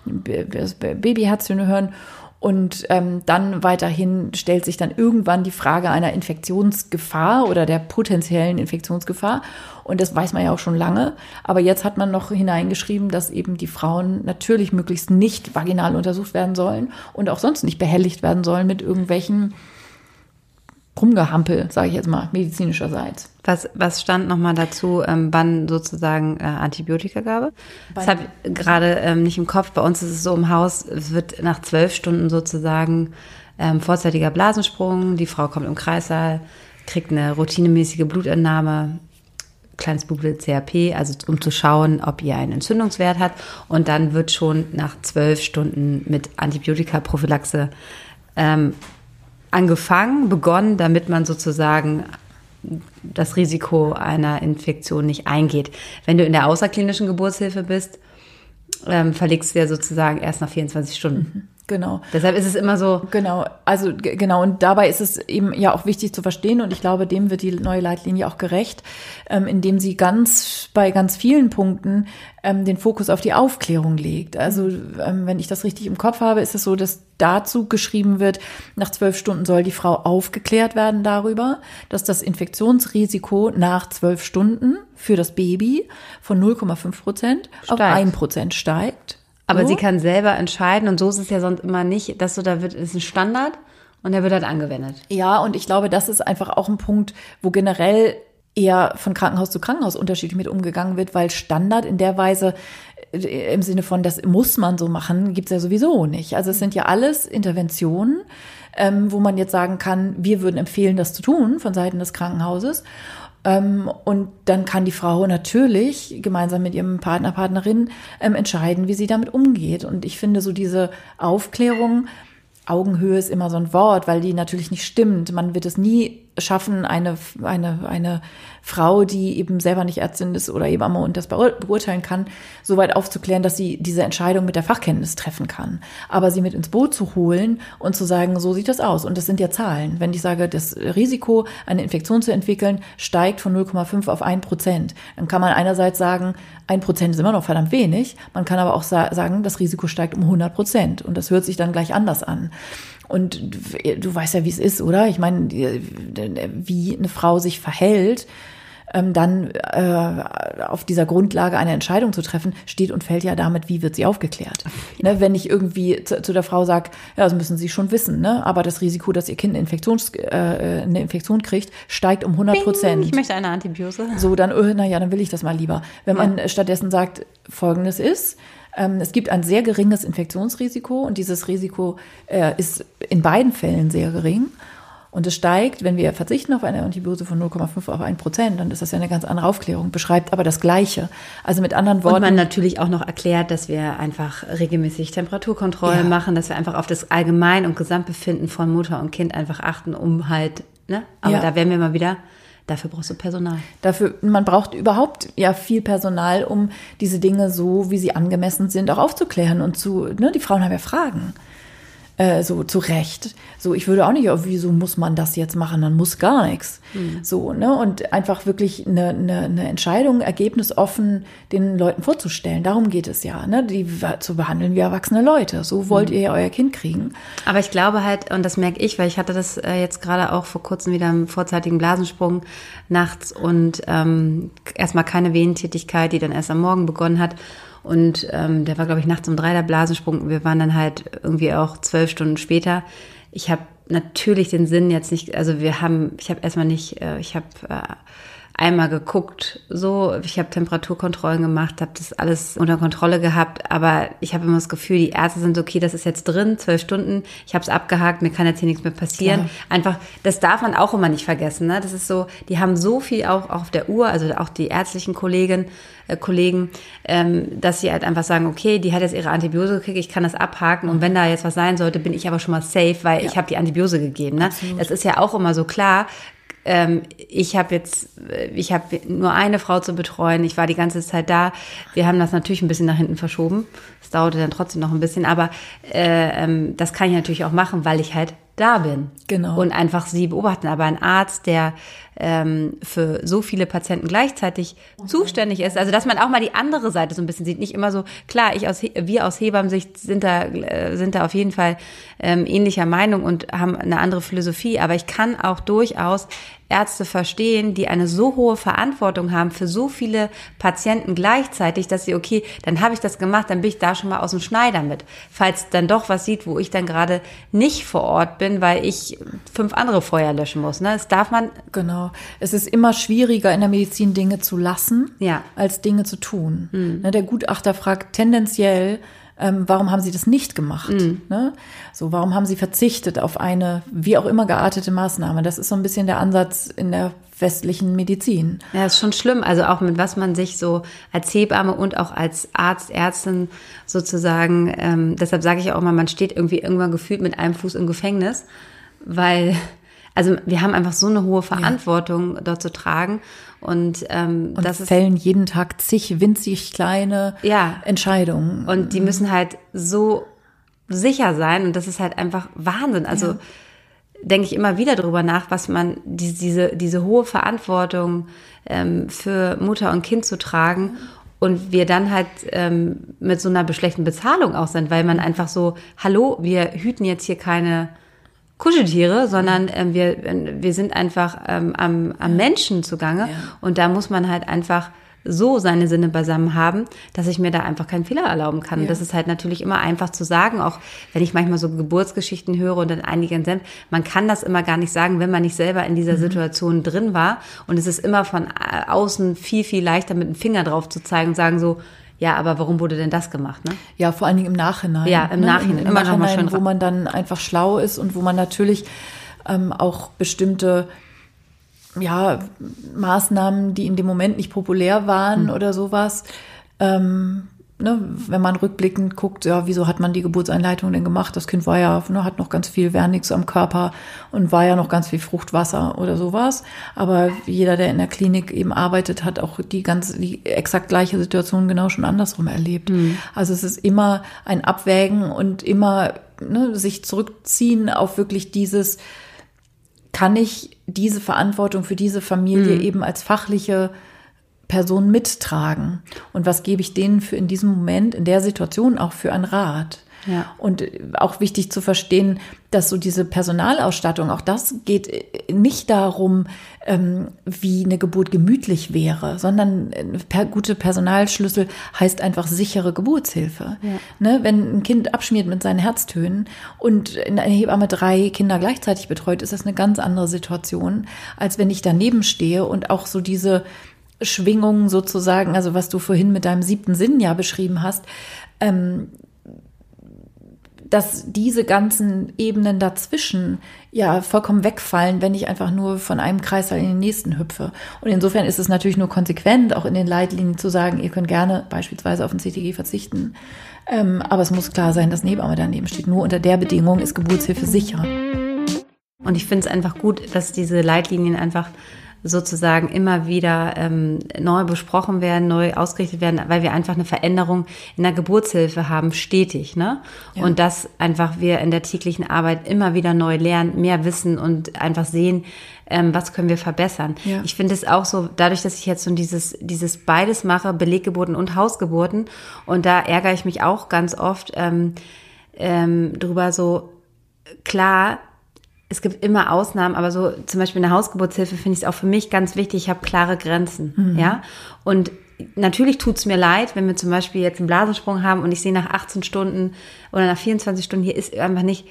Babyherztöne hören und ähm, dann weiterhin stellt sich dann irgendwann die Frage einer Infektionsgefahr oder der potenziellen Infektionsgefahr. Und das weiß man ja auch schon lange. Aber jetzt hat man noch hineingeschrieben, dass eben die Frauen natürlich möglichst nicht vaginal untersucht werden sollen und auch sonst nicht behelligt werden sollen mit irgendwelchen Rumgehampel, sage ich jetzt mal, medizinischerseits. Was, was stand nochmal dazu, ähm, wann sozusagen äh, Antibiotikagabe? Das habe ich gerade ähm, nicht im Kopf. Bei uns ist es so im Haus, es wird nach zwölf Stunden sozusagen ähm, vorzeitiger Blasensprung, die Frau kommt im Kreissaal, kriegt eine routinemäßige Blutentnahme, kleines Blutbild CRP, also um zu schauen, ob ihr einen Entzündungswert hat. Und dann wird schon nach zwölf Stunden mit Antibiotikaprophylaxe ähm, angefangen, begonnen, damit man sozusagen das Risiko einer Infektion nicht eingeht. Wenn du in der außerklinischen Geburtshilfe bist, ähm, verlegst du ja sozusagen erst nach 24 Stunden. Mhm. Genau. Deshalb ist es immer so. Genau, also genau. Und dabei ist es eben ja auch wichtig zu verstehen, und ich glaube, dem wird die neue Leitlinie auch gerecht, ähm, indem sie ganz bei ganz vielen Punkten ähm, den Fokus auf die Aufklärung legt. Also ähm, wenn ich das richtig im Kopf habe, ist es so, dass dazu geschrieben wird, nach zwölf Stunden soll die Frau aufgeklärt werden darüber, dass das Infektionsrisiko nach zwölf Stunden für das Baby von 0,5 Prozent auf ein Prozent steigt. Aber sie kann selber entscheiden und so ist es ja sonst immer nicht, dass so da wird, ist ein Standard und der wird halt angewendet. Ja, und ich glaube, das ist einfach auch ein Punkt, wo generell eher von Krankenhaus zu Krankenhaus unterschiedlich mit umgegangen wird, weil Standard in der Weise äh, im Sinne von, das muss man so machen, gibt's ja sowieso nicht. Also es sind ja alles Interventionen, ähm, wo man jetzt sagen kann, wir würden empfehlen, das zu tun von Seiten des Krankenhauses. Ähm, und dann kann die Frau natürlich gemeinsam mit ihrem Partner, Partnerin ähm, entscheiden, wie sie damit umgeht. Und ich finde so diese Aufklärung, Augenhöhe ist immer so ein Wort, weil die natürlich nicht stimmt. Man wird es nie schaffen, eine, eine, eine Frau, die eben selber nicht Ärztin ist oder Hebamme und das beurteilen kann, so weit aufzuklären, dass sie diese Entscheidung mit der Fachkenntnis treffen kann. Aber sie mit ins Boot zu holen und zu sagen, so sieht das aus. Und das sind ja Zahlen. Wenn ich sage, das Risiko, eine Infektion zu entwickeln, steigt von 0,5 auf 1 Prozent, dann kann man einerseits sagen, 1 Prozent ist immer noch verdammt wenig. Man kann aber auch sagen, das Risiko steigt um 100 Prozent. Und das hört sich dann gleich anders an. Und du weißt ja, wie es ist, oder? Ich meine, wie eine Frau sich verhält, ähm, dann äh, auf dieser Grundlage eine Entscheidung zu treffen, steht und fällt ja damit, wie wird sie aufgeklärt. Ja. Ne, wenn ich irgendwie zu, zu der Frau sage, ja, das müssen Sie schon wissen, ne? aber das Risiko, dass Ihr Kind eine, Infektions, äh, eine Infektion kriegt, steigt um 100 Prozent. Ich möchte eine Antibiose. So, dann, oh, naja, dann will ich das mal lieber. Wenn ja. man stattdessen sagt, Folgendes ist, es gibt ein sehr geringes Infektionsrisiko und dieses Risiko äh, ist in beiden Fällen sehr gering. Und es steigt, wenn wir verzichten auf eine Antibiose von 0,5 auf 1 Prozent, dann ist das ja eine ganz andere Aufklärung, beschreibt aber das Gleiche. Also mit anderen Worten. Und man natürlich auch noch erklärt, dass wir einfach regelmäßig Temperaturkontrollen ja. machen, dass wir einfach auf das Allgemein- und Gesamtbefinden von Mutter und Kind einfach achten, um halt, ne? Aber ja. da werden wir mal wieder Dafür brauchst du Personal. Dafür, man braucht überhaupt ja viel Personal, um diese Dinge so, wie sie angemessen sind, auch aufzuklären und zu, ne, die Frauen haben ja Fragen äh, so zu Recht. So, ich würde auch nicht, wieso muss man das jetzt machen? Dann muss gar nichts. Mhm. So, ne? Und einfach wirklich eine, eine, eine Entscheidung, ergebnisoffen den Leuten vorzustellen. Darum geht es ja, ne? Die zu behandeln wie erwachsene Leute. So wollt mhm. ihr ja euer Kind kriegen. Aber ich glaube halt, und das merke ich, weil ich hatte das äh, jetzt gerade auch vor kurzem wieder im vorzeitigen Blasensprung nachts und ähm, erstmal keine Wehentätigkeit, die dann erst am Morgen begonnen hat. Und ähm, der war, glaube ich, nachts um drei der Blasensprung. Wir waren dann halt irgendwie auch zwölf Stunden später. Ich habe natürlich den Sinn jetzt nicht, also wir haben, ich habe erstmal nicht, äh, ich habe äh, einmal geguckt, so, ich habe Temperaturkontrollen gemacht, habe das alles unter Kontrolle gehabt, aber ich habe immer das Gefühl, die Ärzte sind okay, das ist jetzt drin, zwölf Stunden, ich habe es abgehakt, mir kann jetzt hier nichts mehr passieren. Klar. Einfach, das darf man auch immer nicht vergessen. Ne? Das ist so, die haben so viel auch, auch auf der Uhr, also auch die ärztlichen Kollegen, äh, Kollegen, ähm, dass sie halt einfach sagen, okay, die hat jetzt ihre Antibiose gekriegt, ich kann das abhaken und wenn da jetzt was sein sollte, bin ich aber schon mal safe, weil ja. ich habe die Antibiose gegeben. Ne? Das ist ja auch immer so klar, ähm, ich habe jetzt, ich habe nur eine Frau zu betreuen. Ich war die ganze Zeit da. Wir haben das natürlich ein bisschen nach hinten verschoben. Es dauerte dann trotzdem noch ein bisschen, aber äh, ähm, das kann ich natürlich auch machen, weil ich halt da bin. Genau. Und einfach sie beobachten. Aber ein Arzt, der ähm, für so viele Patienten gleichzeitig zuständig ist, also dass man auch mal die andere Seite so ein bisschen sieht, nicht immer so, klar, ich aus, wir aus Hebammensicht sind da, äh, sind da auf jeden Fall ähm, ähnlicher Meinung und haben eine andere Philosophie, aber ich kann auch durchaus Ärzte verstehen, die eine so hohe Verantwortung haben für so viele Patienten gleichzeitig, dass sie, okay, dann habe ich das gemacht, dann bin ich da schon mal aus dem Schneider mit. Falls dann doch was sieht, wo ich dann gerade nicht vor Ort bin, weil ich fünf andere Feuer löschen muss. Ne? Das darf man. Genau. Es ist immer schwieriger in der Medizin Dinge zu lassen, ja. als Dinge zu tun. Mhm. Der Gutachter fragt tendenziell, ähm, warum haben Sie das nicht gemacht? Mhm. Ne? So, warum haben Sie verzichtet auf eine wie auch immer geartete Maßnahme? Das ist so ein bisschen der Ansatz in der westlichen Medizin. Ja, ist schon schlimm. Also auch mit was man sich so als Hebamme und auch als Arzt, Ärztin sozusagen, ähm, deshalb sage ich auch mal, man steht irgendwie irgendwann gefühlt mit einem Fuß im Gefängnis, weil also wir haben einfach so eine hohe Verantwortung ja. dort zu tragen. Und, ähm, und das fällen ist, jeden Tag zig winzig kleine ja. Entscheidungen. Und die müssen halt so sicher sein. Und das ist halt einfach Wahnsinn. Also ja. denke ich immer wieder darüber nach, was man, die, diese, diese hohe Verantwortung ähm, für Mutter und Kind zu tragen. Und wir dann halt ähm, mit so einer beschlechten Bezahlung auch sind, weil man einfach so, hallo, wir hüten jetzt hier keine Kuscheltiere, sondern ähm, wir, wir sind einfach ähm, am, am Menschen zugange. Ja. Und da muss man halt einfach so seine Sinne beisammen haben, dass ich mir da einfach keinen Fehler erlauben kann. Ja. Und das ist halt natürlich immer einfach zu sagen, auch wenn ich manchmal so Geburtsgeschichten höre und dann einigen sind, man kann das immer gar nicht sagen, wenn man nicht selber in dieser mhm. Situation drin war. Und es ist immer von äh, außen viel, viel leichter mit dem Finger drauf zu zeigen und sagen so, ja, aber warum wurde denn das gemacht? Ne? Ja, vor allen Dingen im Nachhinein. Ja, im ne? Nachhinein. Im, immer Nachhinein, wo man dann einfach schlau ist und wo man natürlich ähm, auch bestimmte ja, Maßnahmen, die in dem Moment nicht populär waren mhm. oder sowas, ähm, ne, wenn man rückblickend guckt, ja, wieso hat man die Geburtseinleitung denn gemacht? Das Kind war ja, ne, hat noch ganz viel Vernix am Körper und war ja noch ganz viel Fruchtwasser oder sowas. Aber jeder, der in der Klinik eben arbeitet, hat auch die ganz, die exakt gleiche Situation genau schon andersrum erlebt. Mhm. Also es ist immer ein Abwägen und immer ne, sich zurückziehen auf wirklich dieses, kann ich diese Verantwortung für diese Familie mhm. eben als fachliche Person mittragen? Und was gebe ich denen für in diesem Moment, in der Situation auch für einen Rat? Ja. Und auch wichtig zu verstehen, dass so diese Personalausstattung, auch das geht nicht darum, ähm, wie eine Geburt gemütlich wäre, sondern per, gute Personalschlüssel heißt einfach sichere Geburtshilfe. Ja. Ne, wenn ein Kind abschmiert mit seinen Herztönen und in einer Hebamme drei Kinder gleichzeitig betreut, ist das eine ganz andere Situation, als wenn ich daneben stehe und auch so diese Schwingungen sozusagen, also was du vorhin mit deinem siebten Sinn ja beschrieben hast, ähm, dass diese ganzen Ebenen dazwischen ja vollkommen wegfallen, wenn ich einfach nur von einem Kreislauf in den nächsten hüpfe. Und insofern ist es natürlich nur konsequent, auch in den Leitlinien zu sagen, ihr könnt gerne beispielsweise auf ein CTG verzichten. Ähm, aber es muss klar sein, dass Nebamme daneben steht. Nur unter der Bedingung ist Geburtshilfe sicher. Und ich finde es einfach gut, dass diese Leitlinien einfach sozusagen immer wieder ähm, neu besprochen werden, neu ausgerichtet werden, weil wir einfach eine Veränderung in der Geburtshilfe haben, stetig. Ne? Ja. Und dass einfach wir in der täglichen Arbeit immer wieder neu lernen, mehr wissen und einfach sehen, ähm, was können wir verbessern. Ja. Ich finde es auch so, dadurch, dass ich jetzt so dieses, dieses beides mache, Beleggeburten und Hausgeburten, und da ärgere ich mich auch ganz oft ähm, ähm, drüber so, klar, es gibt immer Ausnahmen, aber so zum Beispiel eine Hausgeburtshilfe finde ich es auch für mich ganz wichtig. Ich habe klare Grenzen, mhm. ja. Und natürlich tut's mir leid, wenn wir zum Beispiel jetzt einen Blasensprung haben und ich sehe nach 18 Stunden oder nach 24 Stunden hier ist einfach nicht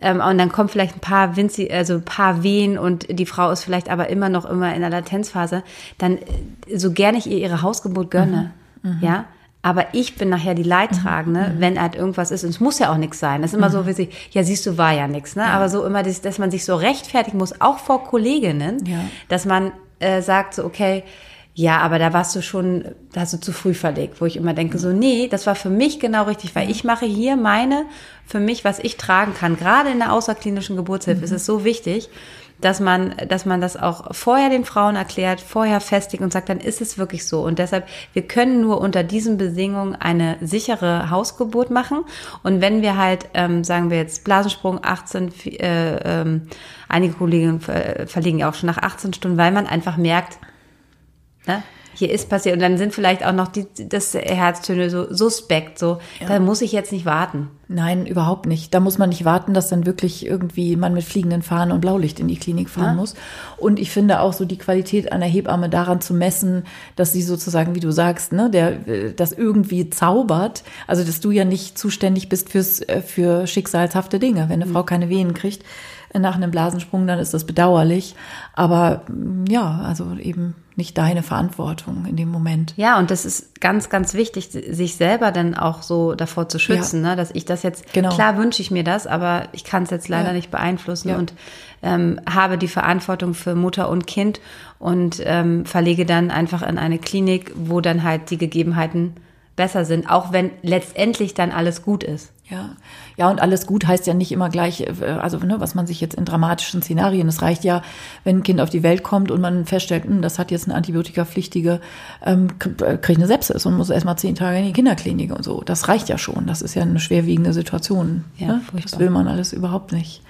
ähm, und dann kommt vielleicht ein paar Winzi, also ein paar Wehen und die Frau ist vielleicht aber immer noch immer in der Latenzphase, dann äh, so gerne ich ihr ihre Hausgeburt gönne, mhm. Mhm. ja, aber ich bin nachher die Leidtragende, mhm. wenn halt irgendwas ist. Und es muss ja auch nichts sein. Es ist immer mhm. so, wie sie, ja, siehst du, war ja nichts. Ne? Ja. Aber so immer, das, dass man sich so rechtfertigen muss, auch vor Kolleginnen, ja. dass man äh, sagt so, okay, ja, aber da warst du schon, da hast du zu früh verlegt, wo ich immer denke, so, nee, das war für mich genau richtig, weil ich mache hier meine, für mich, was ich tragen kann. Gerade in der außerklinischen Geburtshilfe mhm. ist es so wichtig dass man, dass man das auch vorher den Frauen erklärt, vorher festigt und sagt, dann ist es wirklich so. Und deshalb, wir können nur unter diesen Bedingungen eine sichere Hausgeburt machen. Und wenn wir halt, ähm, sagen wir jetzt Blasensprung 18, äh, ähm, einige Kollegen äh, verlegen ja auch schon nach 18 Stunden, weil man einfach merkt, ne, hier ist passiert. Und dann sind vielleicht auch noch die, das Herztöne so suspekt, so, ja. da muss ich jetzt nicht warten. Nein, überhaupt nicht. Da muss man nicht warten, dass dann wirklich irgendwie man mit fliegenden Fahnen und Blaulicht in die Klinik fahren ja. muss. Und ich finde auch so die Qualität einer Hebamme daran zu messen, dass sie sozusagen, wie du sagst, ne, der, das irgendwie zaubert. Also, dass du ja nicht zuständig bist fürs, äh, für schicksalshafte Dinge. Wenn eine mhm. Frau keine Wehen kriegt, nach einem Blasensprung, dann ist das bedauerlich. Aber ja, also eben nicht deine Verantwortung in dem Moment. Ja, und das ist ganz, ganz wichtig, sich selber dann auch so davor zu schützen, ja. ne? dass ich das jetzt, genau. klar wünsche ich mir das, aber ich kann es jetzt leider ja. nicht beeinflussen ja. und ähm, habe die Verantwortung für Mutter und Kind und ähm, verlege dann einfach in eine Klinik, wo dann halt die Gegebenheiten besser sind, auch wenn letztendlich dann alles gut ist. Ja, ja, und alles gut heißt ja nicht immer gleich, äh, also ne, was man sich jetzt in dramatischen Szenarien, es reicht ja, wenn ein Kind auf die Welt kommt und man feststellt, hm, das hat jetzt eine antibiotikapflichtige, ähm, äh, kriegt eine Sepsis und muss erstmal zehn Tage in die Kinderklinik und so. Das reicht ja schon. Das ist ja eine schwerwiegende Situation. Ja, ne? Das will man alles überhaupt nicht.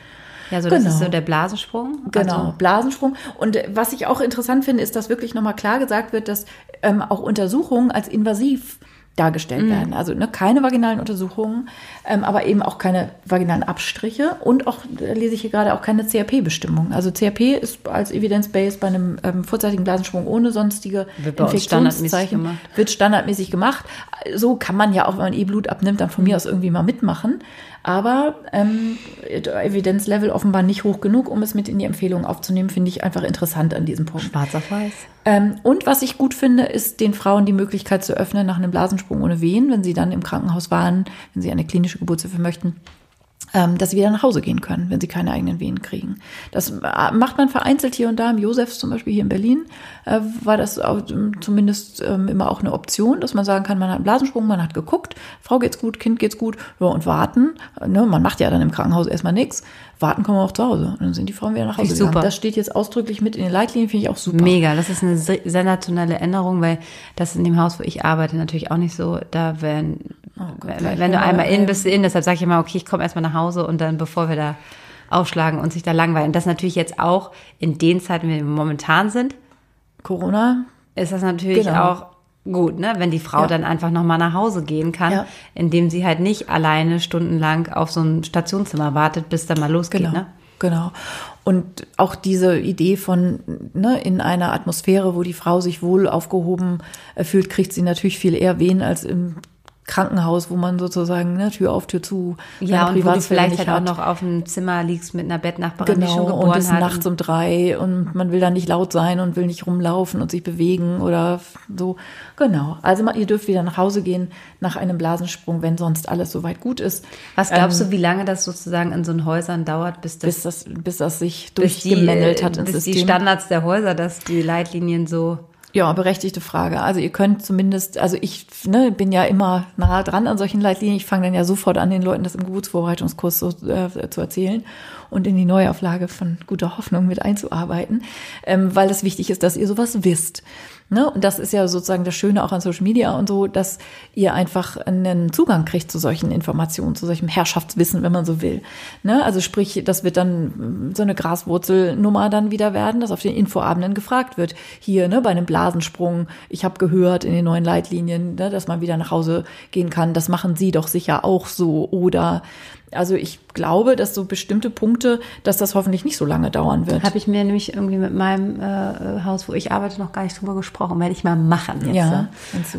Ja, so das genau. ist so der Blasensprung. Genau, also. Blasensprung. Und äh, was ich auch interessant finde, ist, dass wirklich nochmal klar gesagt wird, dass ähm, auch Untersuchungen als invasiv dargestellt mhm. werden. Also ne, keine vaginalen Untersuchungen, ähm, aber eben auch keine vaginalen Abstriche und auch, da lese ich hier gerade, auch keine CRP-Bestimmung. Also CRP ist als Evidence-Based bei einem ähm, vorzeitigen Blasensprung ohne sonstige wird Infektionszeichen, gemacht. wird standardmäßig gemacht. So kann man ja auch, wenn man E-Blut abnimmt, dann von mir aus irgendwie mal mitmachen aber ähm, Evidenzlevel offenbar nicht hoch genug, um es mit in die Empfehlung aufzunehmen, finde ich einfach interessant an diesem Punkt. Schwarz auf weiß. Ähm, und was ich gut finde, ist den Frauen die Möglichkeit zu öffnen nach einem Blasensprung ohne Wehen, wenn sie dann im Krankenhaus waren, wenn sie eine klinische Geburtshilfe möchten, ähm, dass sie wieder nach Hause gehen können, wenn sie keine eigenen Wehen kriegen. Das äh, macht man vereinzelt hier und da. Im Josefs zum Beispiel hier in Berlin äh, war das ähm, zumindest ähm, immer auch eine Option, dass man sagen kann, man hat einen Blasensprung, man hat geguckt, Frau geht's gut, Kind geht's gut, ja, und warten. Ne, man macht ja dann im Krankenhaus erstmal nichts. Warten kommen wir auch zu Hause. Und dann sind die Frauen wieder nach Hause gegangen. Super. Das steht jetzt ausdrücklich mit in den Leitlinien, finde ich auch super. Mega, das ist eine sensationelle Änderung, weil das in dem Haus, wo ich arbeite, natürlich auch nicht so. Da werden Oh Gott, wenn, wenn du einmal in bist, in. Deshalb sage ich immer, okay, ich komme erstmal nach Hause und dann, bevor wir da aufschlagen und sich da langweilen. Und das natürlich jetzt auch in den Zeiten, wie wir momentan sind. Corona. Ist das natürlich genau. auch gut, ne? Wenn die Frau Ja. dann einfach nochmal nach Hause gehen kann, Ja. indem sie halt nicht alleine stundenlang auf so ein Stationszimmer wartet, bis dann mal losgeht, Genau. ne? Genau. Und auch diese Idee von, ne, in einer Atmosphäre, wo die Frau sich wohl aufgehoben äh, fühlt, kriegt sie natürlich viel eher Wehen als im Krankenhaus, wo man sozusagen ne, Tür auf Tür zu Ja, und wo du vielleicht halt auch noch auf dem Zimmer liegst mit einer Bettnachbarin, die schon Genau, geboren und es ist hat. nachts um drei und man will da nicht laut sein und will nicht rumlaufen und sich bewegen oder so. Genau. Also man- ihr dürft wieder nach Hause gehen nach einem Blasensprung, wenn sonst alles soweit gut ist. Was glaubst du, wie lange das sozusagen in so einen Häusern dauert, bis das Bis das, bis das sich bis die, durchgemännelt hat ins bis die System? Standards der Häuser, dass die Leitlinien so Ja, berechtigte Frage. Also ihr könnt zumindest, also ich ne, bin ja immer nah dran an solchen Leitlinien. Ich fange dann ja sofort an, den Leuten das im Geburtsvorbereitungskurs so, äh, zu erzählen und in die Neuauflage von guter Hoffnung mit einzuarbeiten, ähm, weil es wichtig ist, dass ihr sowas wisst. Ne? Und das ist ja sozusagen das Schöne auch an Social Media und so, dass ihr einfach einen Zugang kriegt zu solchen Informationen, zu solchem Herrschaftswissen, wenn man so will. Ne? Also sprich, das wird dann so eine Graswurzelnummer dann wieder werden, dass auf den Infoabenden gefragt wird. Hier ne, bei einem Blasensprung, ich habe gehört in den neuen Leitlinien, ne, dass man wieder nach Hause gehen kann. Das machen Sie doch sicher auch so. Oder also ich glaube, dass so bestimmte Punkte, dass das hoffentlich nicht so lange dauern wird. Habe ich mir nämlich irgendwie mit meinem äh, Haus, wo ich arbeite, noch gar nicht drüber gesprochen. Werde ich mal machen jetzt. Ja, ne?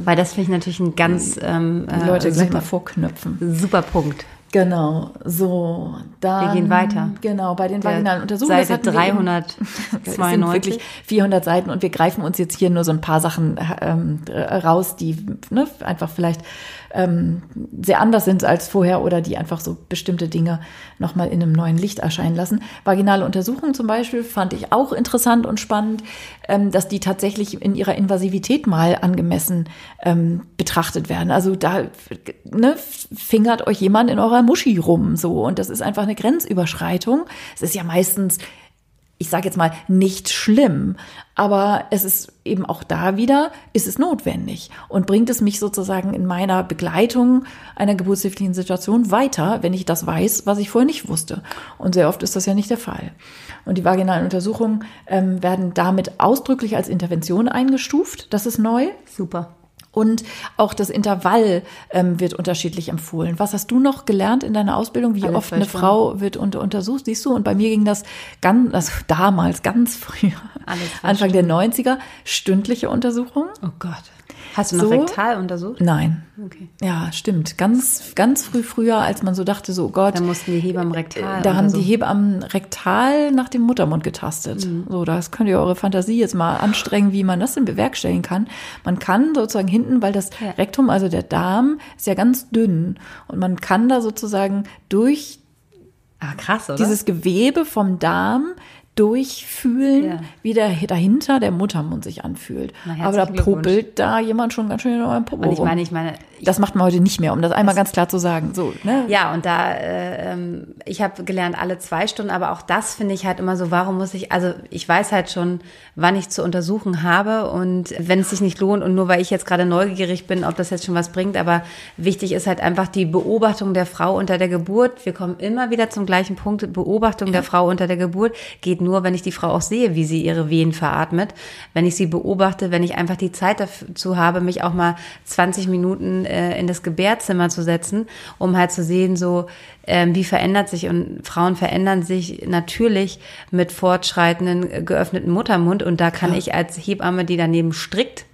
Weil das finde ich natürlich ein ganz ähm, Die Leute äh, gleich super, mal vorknöpfen. super Punkt. Genau, so. Dann, Wir gehen weiter. Genau, bei den vaginalen Untersuchungen. das Seite sind 392. wirklich 400 Seiten und wir greifen uns jetzt hier nur so ein paar Sachen ähm, raus, die ne, einfach vielleicht ähm, sehr anders sind als vorher oder die einfach so bestimmte Dinge nochmal in einem neuen Licht erscheinen lassen. Vaginale Untersuchungen zum Beispiel fand ich auch interessant und spannend, ähm, dass die tatsächlich in ihrer Invasivität mal angemessen ähm, betrachtet werden. Also da ne, fingert euch jemand in eurer Muschi rum so und das ist einfach eine Grenzüberschreitung. Es ist ja meistens ich sage jetzt mal, nicht schlimm, aber es ist eben auch da wieder, ist es notwendig und bringt es mich sozusagen in meiner Begleitung einer geburtshilflichen Situation weiter, wenn ich das weiß, was ich vorher nicht wusste. Und sehr oft ist das ja nicht der Fall. Und die vaginalen Untersuchungen ähm, werden damit ausdrücklich als Intervention eingestuft. Das ist neu. Super. Und auch das Intervall ähm, wird unterschiedlich empfohlen. Was hast du noch gelernt in deiner Ausbildung? Wie Alle oft eine Stunden. Frau wird unter, untersucht? Siehst du? Und bei mir ging das ganz, also damals, ganz früh, Anfang der 90er, stündliche Untersuchung. Oh Gott. Hast du noch So? rektal untersucht? Nein. Okay. Ja, stimmt. Ganz, ganz früh früher, als man so dachte, so oh Gott, Da mussten die Hebammen rektal. da haben die untersuchen. Hebammen rektal nach dem Muttermund getastet. So, das könnt ihr eure Fantasie jetzt mal anstrengen, wie man das denn bewerkstelligen kann. Man kann sozusagen hinten, weil das Ja. Rektum, also der Darm, ist ja ganz dünn und man kann da sozusagen durch Ah, krass, oder? dieses Gewebe vom Darm durchfühlen, Ja. wie der dahinter der Muttermund sich anfühlt. Na, Aber da popelt da jemand schon ganz schön in eurem Popo und ich meine, ich meine, das macht man heute nicht mehr, um das einmal ganz klar zu sagen. So, ne? Ja, und da, äh, ähm, ich habe gelernt alle zwei Stunden, aber auch das finde ich halt immer so, warum muss ich, also ich weiß halt schon, wann ich zu untersuchen habe und wenn es sich nicht lohnt und nur weil ich jetzt gerade neugierig bin, ob das jetzt schon was bringt, aber wichtig ist halt einfach die Beobachtung der Frau unter der Geburt. Wir kommen immer wieder zum gleichen Punkt, Beobachtung der Frau unter der Geburt geht nur, wenn ich die Frau auch sehe, wie sie ihre Wehen veratmet, wenn ich sie beobachte, wenn ich einfach die Zeit dazu habe, mich auch mal 20 Minuten äh, in das Gebärzimmer zu setzen, um halt zu sehen, so ähm, wie verändert sich und Frauen verändern sich natürlich mit fortschreitenden äh, geöffneten Muttermund. Und da kann ich als Hebamme, die daneben strickt,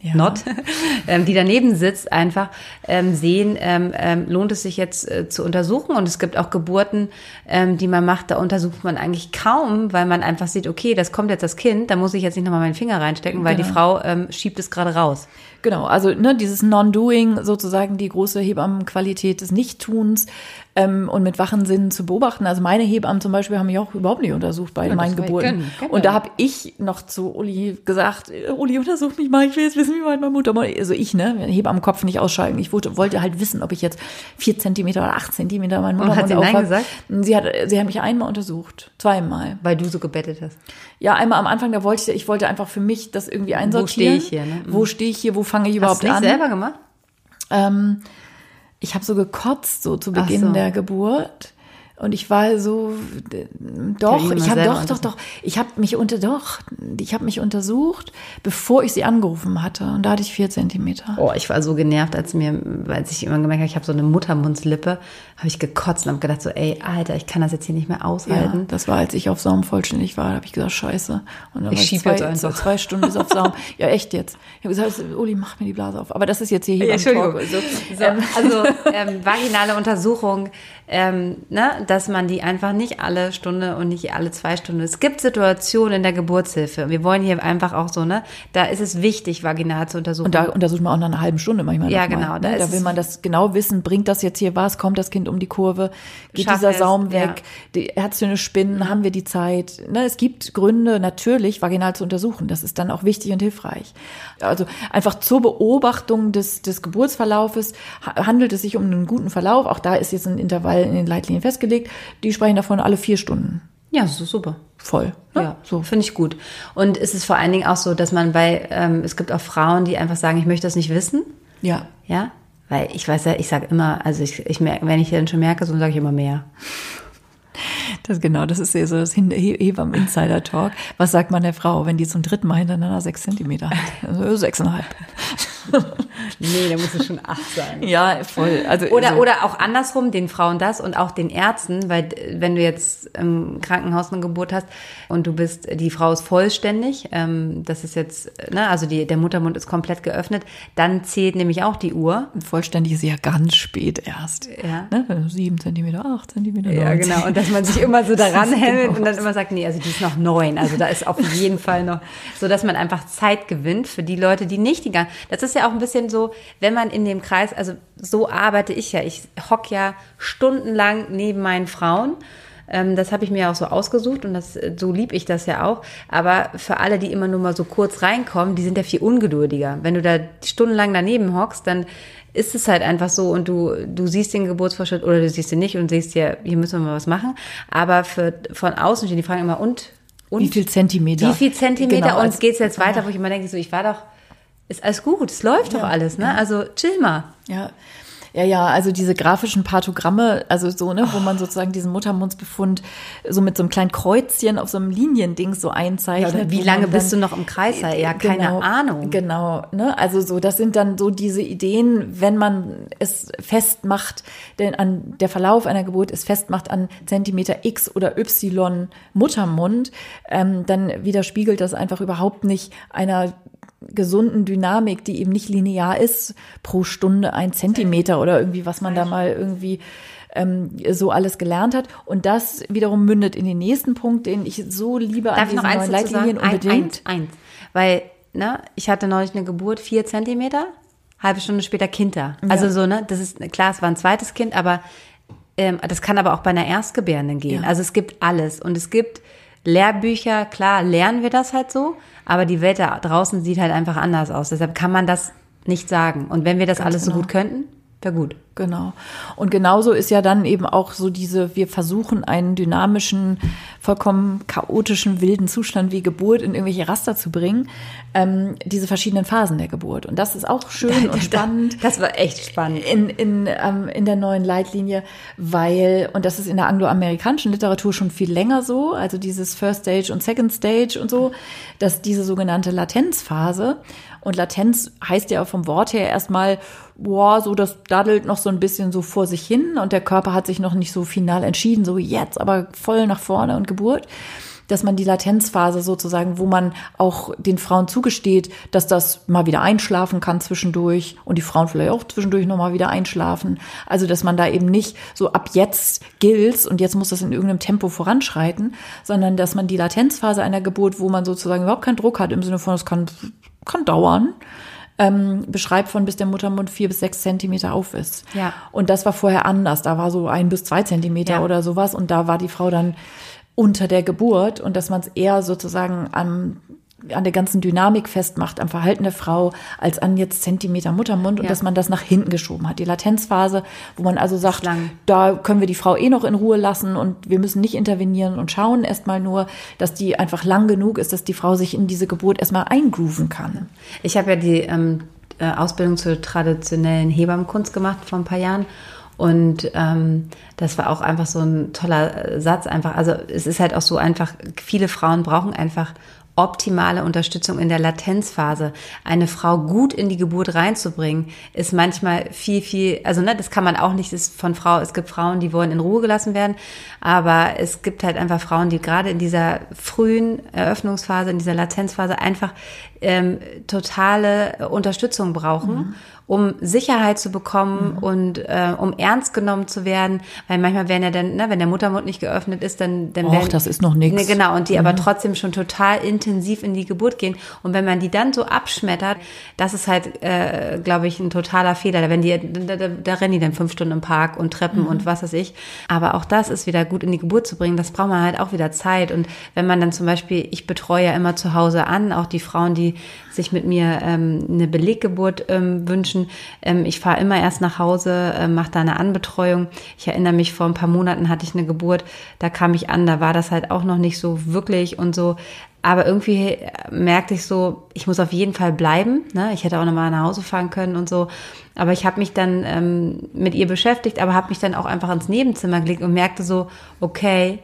Ja. not, ähm, die daneben sitzt, einfach ähm, sehen, ähm, ähm, lohnt es sich jetzt äh, zu untersuchen. Und es gibt auch Geburten, ähm, die man macht, da untersucht man eigentlich kaum, weil man einfach sieht, okay, das kommt jetzt das Kind, da muss ich jetzt nicht nochmal meinen Finger reinstecken, weil die Genau. Frau ähm, schiebt es gerade raus. Genau, also ne, dieses Non-Doing, sozusagen die große Hebammenqualität des Nichttuns ähm, und mit wachen Sinnen zu beobachten. Also meine Hebammen zum Beispiel haben mich auch überhaupt nicht untersucht bei meinen das Geburten. können- können und wir. da habe ich noch zu Uli gesagt, äh, Uli, untersuch mich mal, ich will jetzt wissen, wie weit meine Mutter, also ich, ne, Hebammenkopf nicht ausschalten. Ich wollte, wollte halt wissen, ob ich jetzt vier Zentimeter oder acht Zentimeter meinen Und Muttermund hat sie Nein gesagt? Sie hat, sie hat mich einmal untersucht, zweimal. Weil du so gebettet hast. Ja, einmal am Anfang, da wollte ich, ich wollte einfach für mich das irgendwie einsortieren. stehe ich hier, ne? Wo stehe ich hier? Wo fange ich Hast überhaupt du nicht an? selber gemacht? Ähm, ich habe so gekotzt, so zu Beginn so. der Geburt. Und ich war so, doch, ich habe doch, doch, doch, ich habe mich unter, doch, ich habe mich untersucht, bevor ich sie angerufen hatte. Und da hatte ich vier Zentimeter. Oh, ich war so genervt, als mir, als ich immer gemerkt habe, ich habe so eine Muttermundslippe, habe ich gekotzt und habe gedacht so, ey, Alter, ich kann das jetzt hier nicht mehr aushalten. Ja, das war, als ich auf Saum vollständig war, da habe ich gesagt, scheiße. Und dann ich schiebe jetzt einfach. zwei Stunden bis auf Saum. ja, echt jetzt. Ich habe gesagt, Uli, mach mir die Blase auf. Aber das ist jetzt hier, hier ja, Entschuldigung. Talk. So, so, also ähm, vaginale Untersuchung ähm, ne, dass man die einfach nicht alle Stunde und nicht alle zwei Stunden. Es gibt Situationen in der Geburtshilfe. Wir wollen hier einfach auch so, ne, da ist es wichtig, vaginal zu untersuchen. Und da untersucht man auch nach einer halben Stunde manchmal. Ja, genau. Ne? Da, will man das genau wissen, bringt das jetzt hier was, kommt das Kind um die Kurve, geht dieser es, Saum weg, ja. die Herztöne spinnen, haben wir die Zeit. Ne, es gibt Gründe, natürlich vaginal zu untersuchen. Das ist dann auch wichtig und hilfreich. Also einfach zur Beobachtung des, des Geburtsverlaufes handelt es sich um einen guten Verlauf. Auch da ist jetzt ein Intervall in den Leitlinien festgelegt. Die sprechen davon alle vier Stunden. Ja, so super. Voll. Ne? Ja, so. Finde ich gut. Und ist es vor allen Dingen auch so, dass man bei, ähm, es gibt auch Frauen, die einfach sagen, ich möchte das nicht wissen. Ja. Ja. Weil ich weiß ja, ich sage immer, also ich, ich merke, wenn ich dann schon merke, so sage ich immer mehr. Das genau, das ist ja so das Hebammen-Insider-Talk. Was sagt man der Frau, wenn die zum dritten Mal hintereinander sechs Zentimeter hat? Also sechseinhalb. nee, da muss es schon acht sein. Ja, voll. Also, oder, also, oder auch andersrum, den Frauen das und auch den Ärzten, weil wenn du jetzt im Krankenhaus eine Geburt hast und du bist, die Frau ist vollständig, ähm, das ist jetzt, ne, also die, der Muttermund ist komplett geöffnet, dann zählt nämlich auch die Uhr. Vollständig ist ja ganz spät erst. Ja. Ne? Sieben Zentimeter, acht Zentimeter. Ja, genau. Und dass man sich immer so daran hält und dann immer sagt, nee, also die ist noch neun. Also da ist auf jeden Fall noch, so dass man einfach Zeit gewinnt für die Leute, die nicht die ganze, das ist ja auch ein bisschen so, wenn man in dem Kreis, also so arbeite ich ja. Ich hock ja stundenlang neben meinen Frauen. Ähm, das habe ich mir auch so ausgesucht und das, so lieb ich das ja auch. Aber für alle, die immer nur mal so kurz reinkommen, die sind ja viel ungeduldiger. Wenn du da stundenlang daneben hockst, dann ist es halt einfach so und du, du siehst den Geburtsvorschritt oder du siehst ihn nicht und siehst ja, hier müssen wir mal was machen. Aber für, von außen stehen die Fragen immer, und, und? Wie viel Zentimeter? Wie viel Zentimeter? Genau, und geht's jetzt weiter, wo ich immer denke, so, ich war doch, ist alles gut, es läuft ja, doch alles, ne? Ja. Also chill mal. Ja. Ja, ja, also diese grafischen Parthogramme, also so, ne, wo man sozusagen diesen Muttermundsbefund so mit so einem kleinen Kreuzchen auf so einem Liniending so einzeichnet. Ja, wie lange dann, bist du noch im Kreis? Ja, keine genau, Ahnung. Genau, ne, also so, das sind dann so diese Ideen, wenn man es festmacht, denn an der Verlauf einer Geburt ist festmacht an Zentimeter X oder Y Muttermund, ähm, dann widerspiegelt das einfach überhaupt nicht einer gesunden Dynamik, die eben nicht linear ist, pro Stunde ein Zentimeter oder irgendwie, was man da mal irgendwie ähm, so alles gelernt hat. Und das wiederum mündet in den nächsten Punkt, den ich so liebe Darf an diesen neuen Leitlinien unbedingt. Eins, eins. Weil, ne, ich hatte neulich eine Geburt, vier Zentimeter, halbe Stunde später Kind da. Also ja. so, ne, das ist, klar, es war ein zweites Kind, aber ähm, das kann aber auch bei einer Erstgebärenden gehen. Ja. Also es gibt alles. Und es gibt Lehrbücher, klar, lernen wir das halt so, aber die Welt da draußen sieht halt einfach anders aus. Deshalb kann man das nicht sagen. Und wenn wir das Ganz alles genau. so gut könnten, wäre gut. Genau. Und genauso ist ja dann eben auch so diese, wir versuchen einen dynamischen, vollkommen chaotischen, wilden Zustand wie Geburt in irgendwelche Raster zu bringen, ähm, diese verschiedenen Phasen der Geburt. Und das ist auch schön und spannend. Das war echt spannend. In, in, ähm, in der neuen Leitlinie, weil, und das ist in der angloamerikanischen Literatur schon viel länger so, also dieses First Stage und Second Stage und so, dass diese sogenannte Latenzphase, und Latenz heißt ja vom Wort her erstmal, boah, so das daddelt noch so ein bisschen so vor sich hin und der Körper hat sich noch nicht so final entschieden, so jetzt aber voll nach vorne und Geburt dass man die Latenzphase sozusagen, wo man auch den Frauen zugesteht, dass das mal wieder einschlafen kann zwischendurch und die Frauen vielleicht auch zwischendurch nochmal wieder einschlafen. Also, dass man da eben nicht so ab jetzt gilt und jetzt muss das in irgendeinem Tempo voranschreiten, sondern dass man die Latenzphase einer Geburt, wo man sozusagen überhaupt keinen Druck hat, im Sinne von, es kann, kann dauern, ähm, beschreibt von bis der Muttermund vier bis sechs Zentimeter auf ist. Ja. Und das war vorher anders. Da war so ein bis zwei Zentimeter ja. oder sowas. Und da war die Frau dann unter der Geburt und dass man es eher sozusagen am an der ganzen Dynamik festmacht, am Verhalten der Frau, als an jetzt Zentimeter Muttermund und ja. dass man das nach hinten geschoben hat. Die Latenzphase, wo man also sagt, da können wir die Frau eh noch in Ruhe lassen und wir müssen nicht intervenieren und schauen erstmal nur, dass die einfach lang genug ist, dass die Frau sich in diese Geburt erstmal eingrooven kann. Ich habe ja die ähm, äh, Ausbildung zur traditionellen Hebammenkunst gemacht vor ein paar Jahren Und ähm, das war auch einfach so ein toller Satz einfach. Also es ist halt auch so einfach, viele Frauen brauchen einfach optimale Unterstützung in der Latenzphase. Eine Frau gut in die Geburt reinzubringen, ist manchmal viel, viel, also ne, das kann man auch nicht, ist von Frau, es gibt Frauen, die wollen in Ruhe gelassen werden, aber es gibt halt einfach Frauen, die gerade in dieser frühen Eröffnungsphase, in dieser Latenzphase einfach ähm, totale Unterstützung brauchen. Mhm um Sicherheit zu bekommen mhm. und äh, um ernst genommen zu werden, weil manchmal werden ja dann, ne, wenn der Muttermund nicht geöffnet ist, dann dann werden, das ist noch nichts. Ne, genau und die mhm. aber trotzdem schon total intensiv in die Geburt gehen und wenn man die dann so abschmettert, das ist halt, äh, glaube ich, ein totaler Fehler. Da, wenn die, da, da, da rennen die dann fünf Stunden im Park und Treppen mhm. und was weiß ich. Aber auch das ist wieder gut in die Geburt zu bringen. Das braucht man halt auch wieder Zeit und wenn man dann zum Beispiel, ich betreue ja immer zu Hause an, auch die Frauen, die sich mit mir ähm, eine Beleggeburt ähm, wünschen. Ähm, ich fahre immer erst nach Hause, äh, mache da eine Anbetreuung. Ich erinnere mich, vor ein paar Monaten hatte ich eine Geburt, da kam ich an, da war das halt auch noch nicht so wirklich und so. Aber irgendwie merkte ich so, ich muss auf jeden Fall bleiben. Ne? Ich hätte auch nochmal nach Hause fahren können und so. Aber ich habe mich dann ähm, mit ihr beschäftigt, aber habe mich dann auch einfach ins Nebenzimmer gelegt und merkte so, okay,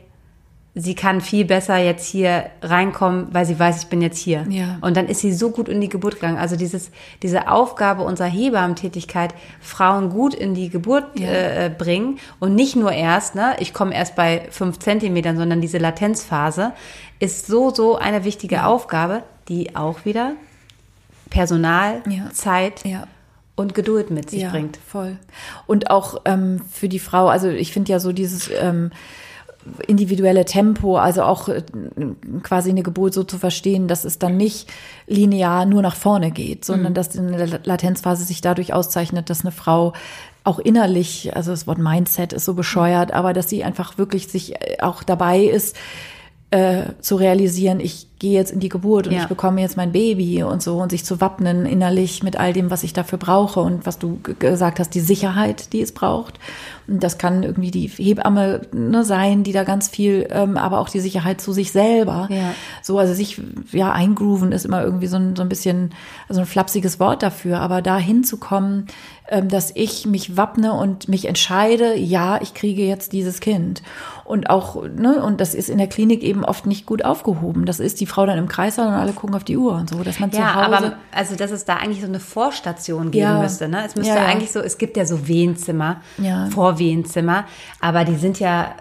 sie kann viel besser jetzt hier reinkommen, weil sie weiß, ich bin jetzt hier. Ja. Und dann ist sie so gut in die Geburt gegangen. Also dieses, diese Aufgabe unserer Hebammentätigkeit, Frauen gut in die Geburt ja. äh, bringen und nicht nur erst, ne, ich komme erst bei fünf Zentimetern, sondern diese Latenzphase ist so, so eine wichtige ja. Aufgabe, die auch wieder Personal, Zeit und Geduld mit sich bringt. Voll. Und auch ähm, für die Frau, also ich finde ja so dieses ähm, individuelle Tempo, also auch äh, quasi eine Geburt so zu verstehen, dass es dann nicht linear nur nach vorne geht, sondern mhm. dass in der Latenzphase sich dadurch auszeichnet, dass eine Frau auch innerlich, also das Wort Mindset ist so bescheuert, aber dass sie einfach wirklich sich äh, auch dabei ist, äh, zu realisieren, ich gehe jetzt in die Geburt und ja. ich bekomme jetzt mein Baby und so und sich zu wappnen innerlich mit all dem, was ich dafür brauche und was du gesagt hast, die Sicherheit, die es braucht. Und das kann irgendwie die Hebamme ne, sein, die da ganz viel, ähm, aber auch die Sicherheit zu sich selber. Ja. So, also sich ja eingrooven ist immer irgendwie so ein, so ein bisschen so ein flapsiges Wort dafür, aber da hinzukommen, ähm, dass ich mich wappne und mich entscheide, ja, ich kriege jetzt dieses Kind. Und auch, ne, und das ist in der Klinik eben oft nicht gut aufgehoben. Das ist die Frau dann im Kreissaal und alle gucken auf die Uhr und so, dass man ja, zu Hause. aber also dass es da eigentlich so eine Vorstation geben ja. müsste. Ne? Es müsste ja, ja. eigentlich so, es gibt ja so Wehenzimmer, ja. Vorwehenzimmer, aber die sind ja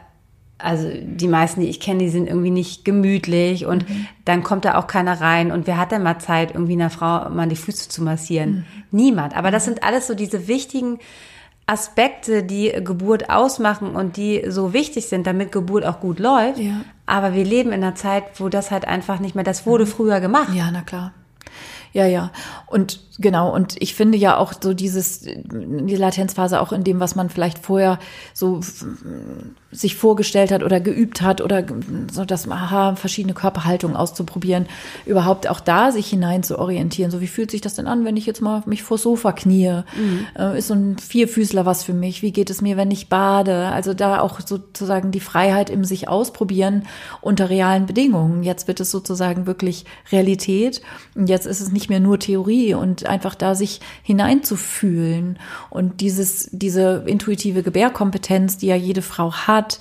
also die meisten, die ich kenne, die sind irgendwie nicht gemütlich und mhm. dann kommt da auch keiner rein. Und wer hat denn mal Zeit, irgendwie einer Frau mal die Füße zu massieren? Mhm. Niemand. Aber das sind alles so diese wichtigen Aspekte, die Geburt ausmachen und die so wichtig sind, damit Geburt auch gut läuft. Ja. Aber wir leben in einer Zeit, wo das halt einfach nicht mehr, das wurde mhm. früher gemacht. Ja, na klar. Ja, ja. Und genau, und ich finde ja auch so dieses, die Latenzphase auch in dem, was man vielleicht vorher so sich vorgestellt hat oder geübt hat oder so das aha, verschiedene Körperhaltungen auszuprobieren, überhaupt auch da sich hinein zu orientieren. So wie fühlt sich das denn an, wenn ich jetzt mal mich vor Sofa knie? Mhm. Äh, ist so ein Vierfüßler was für mich? Wie geht es mir, wenn ich bade? Also da auch sozusagen die Freiheit im sich ausprobieren unter realen Bedingungen. Jetzt wird es sozusagen wirklich Realität und jetzt ist es nicht mehr nur Theorie und einfach da sich hineinzufühlen und dieses, diese intuitive Gebärkompetenz, die ja jede Frau hat, hat,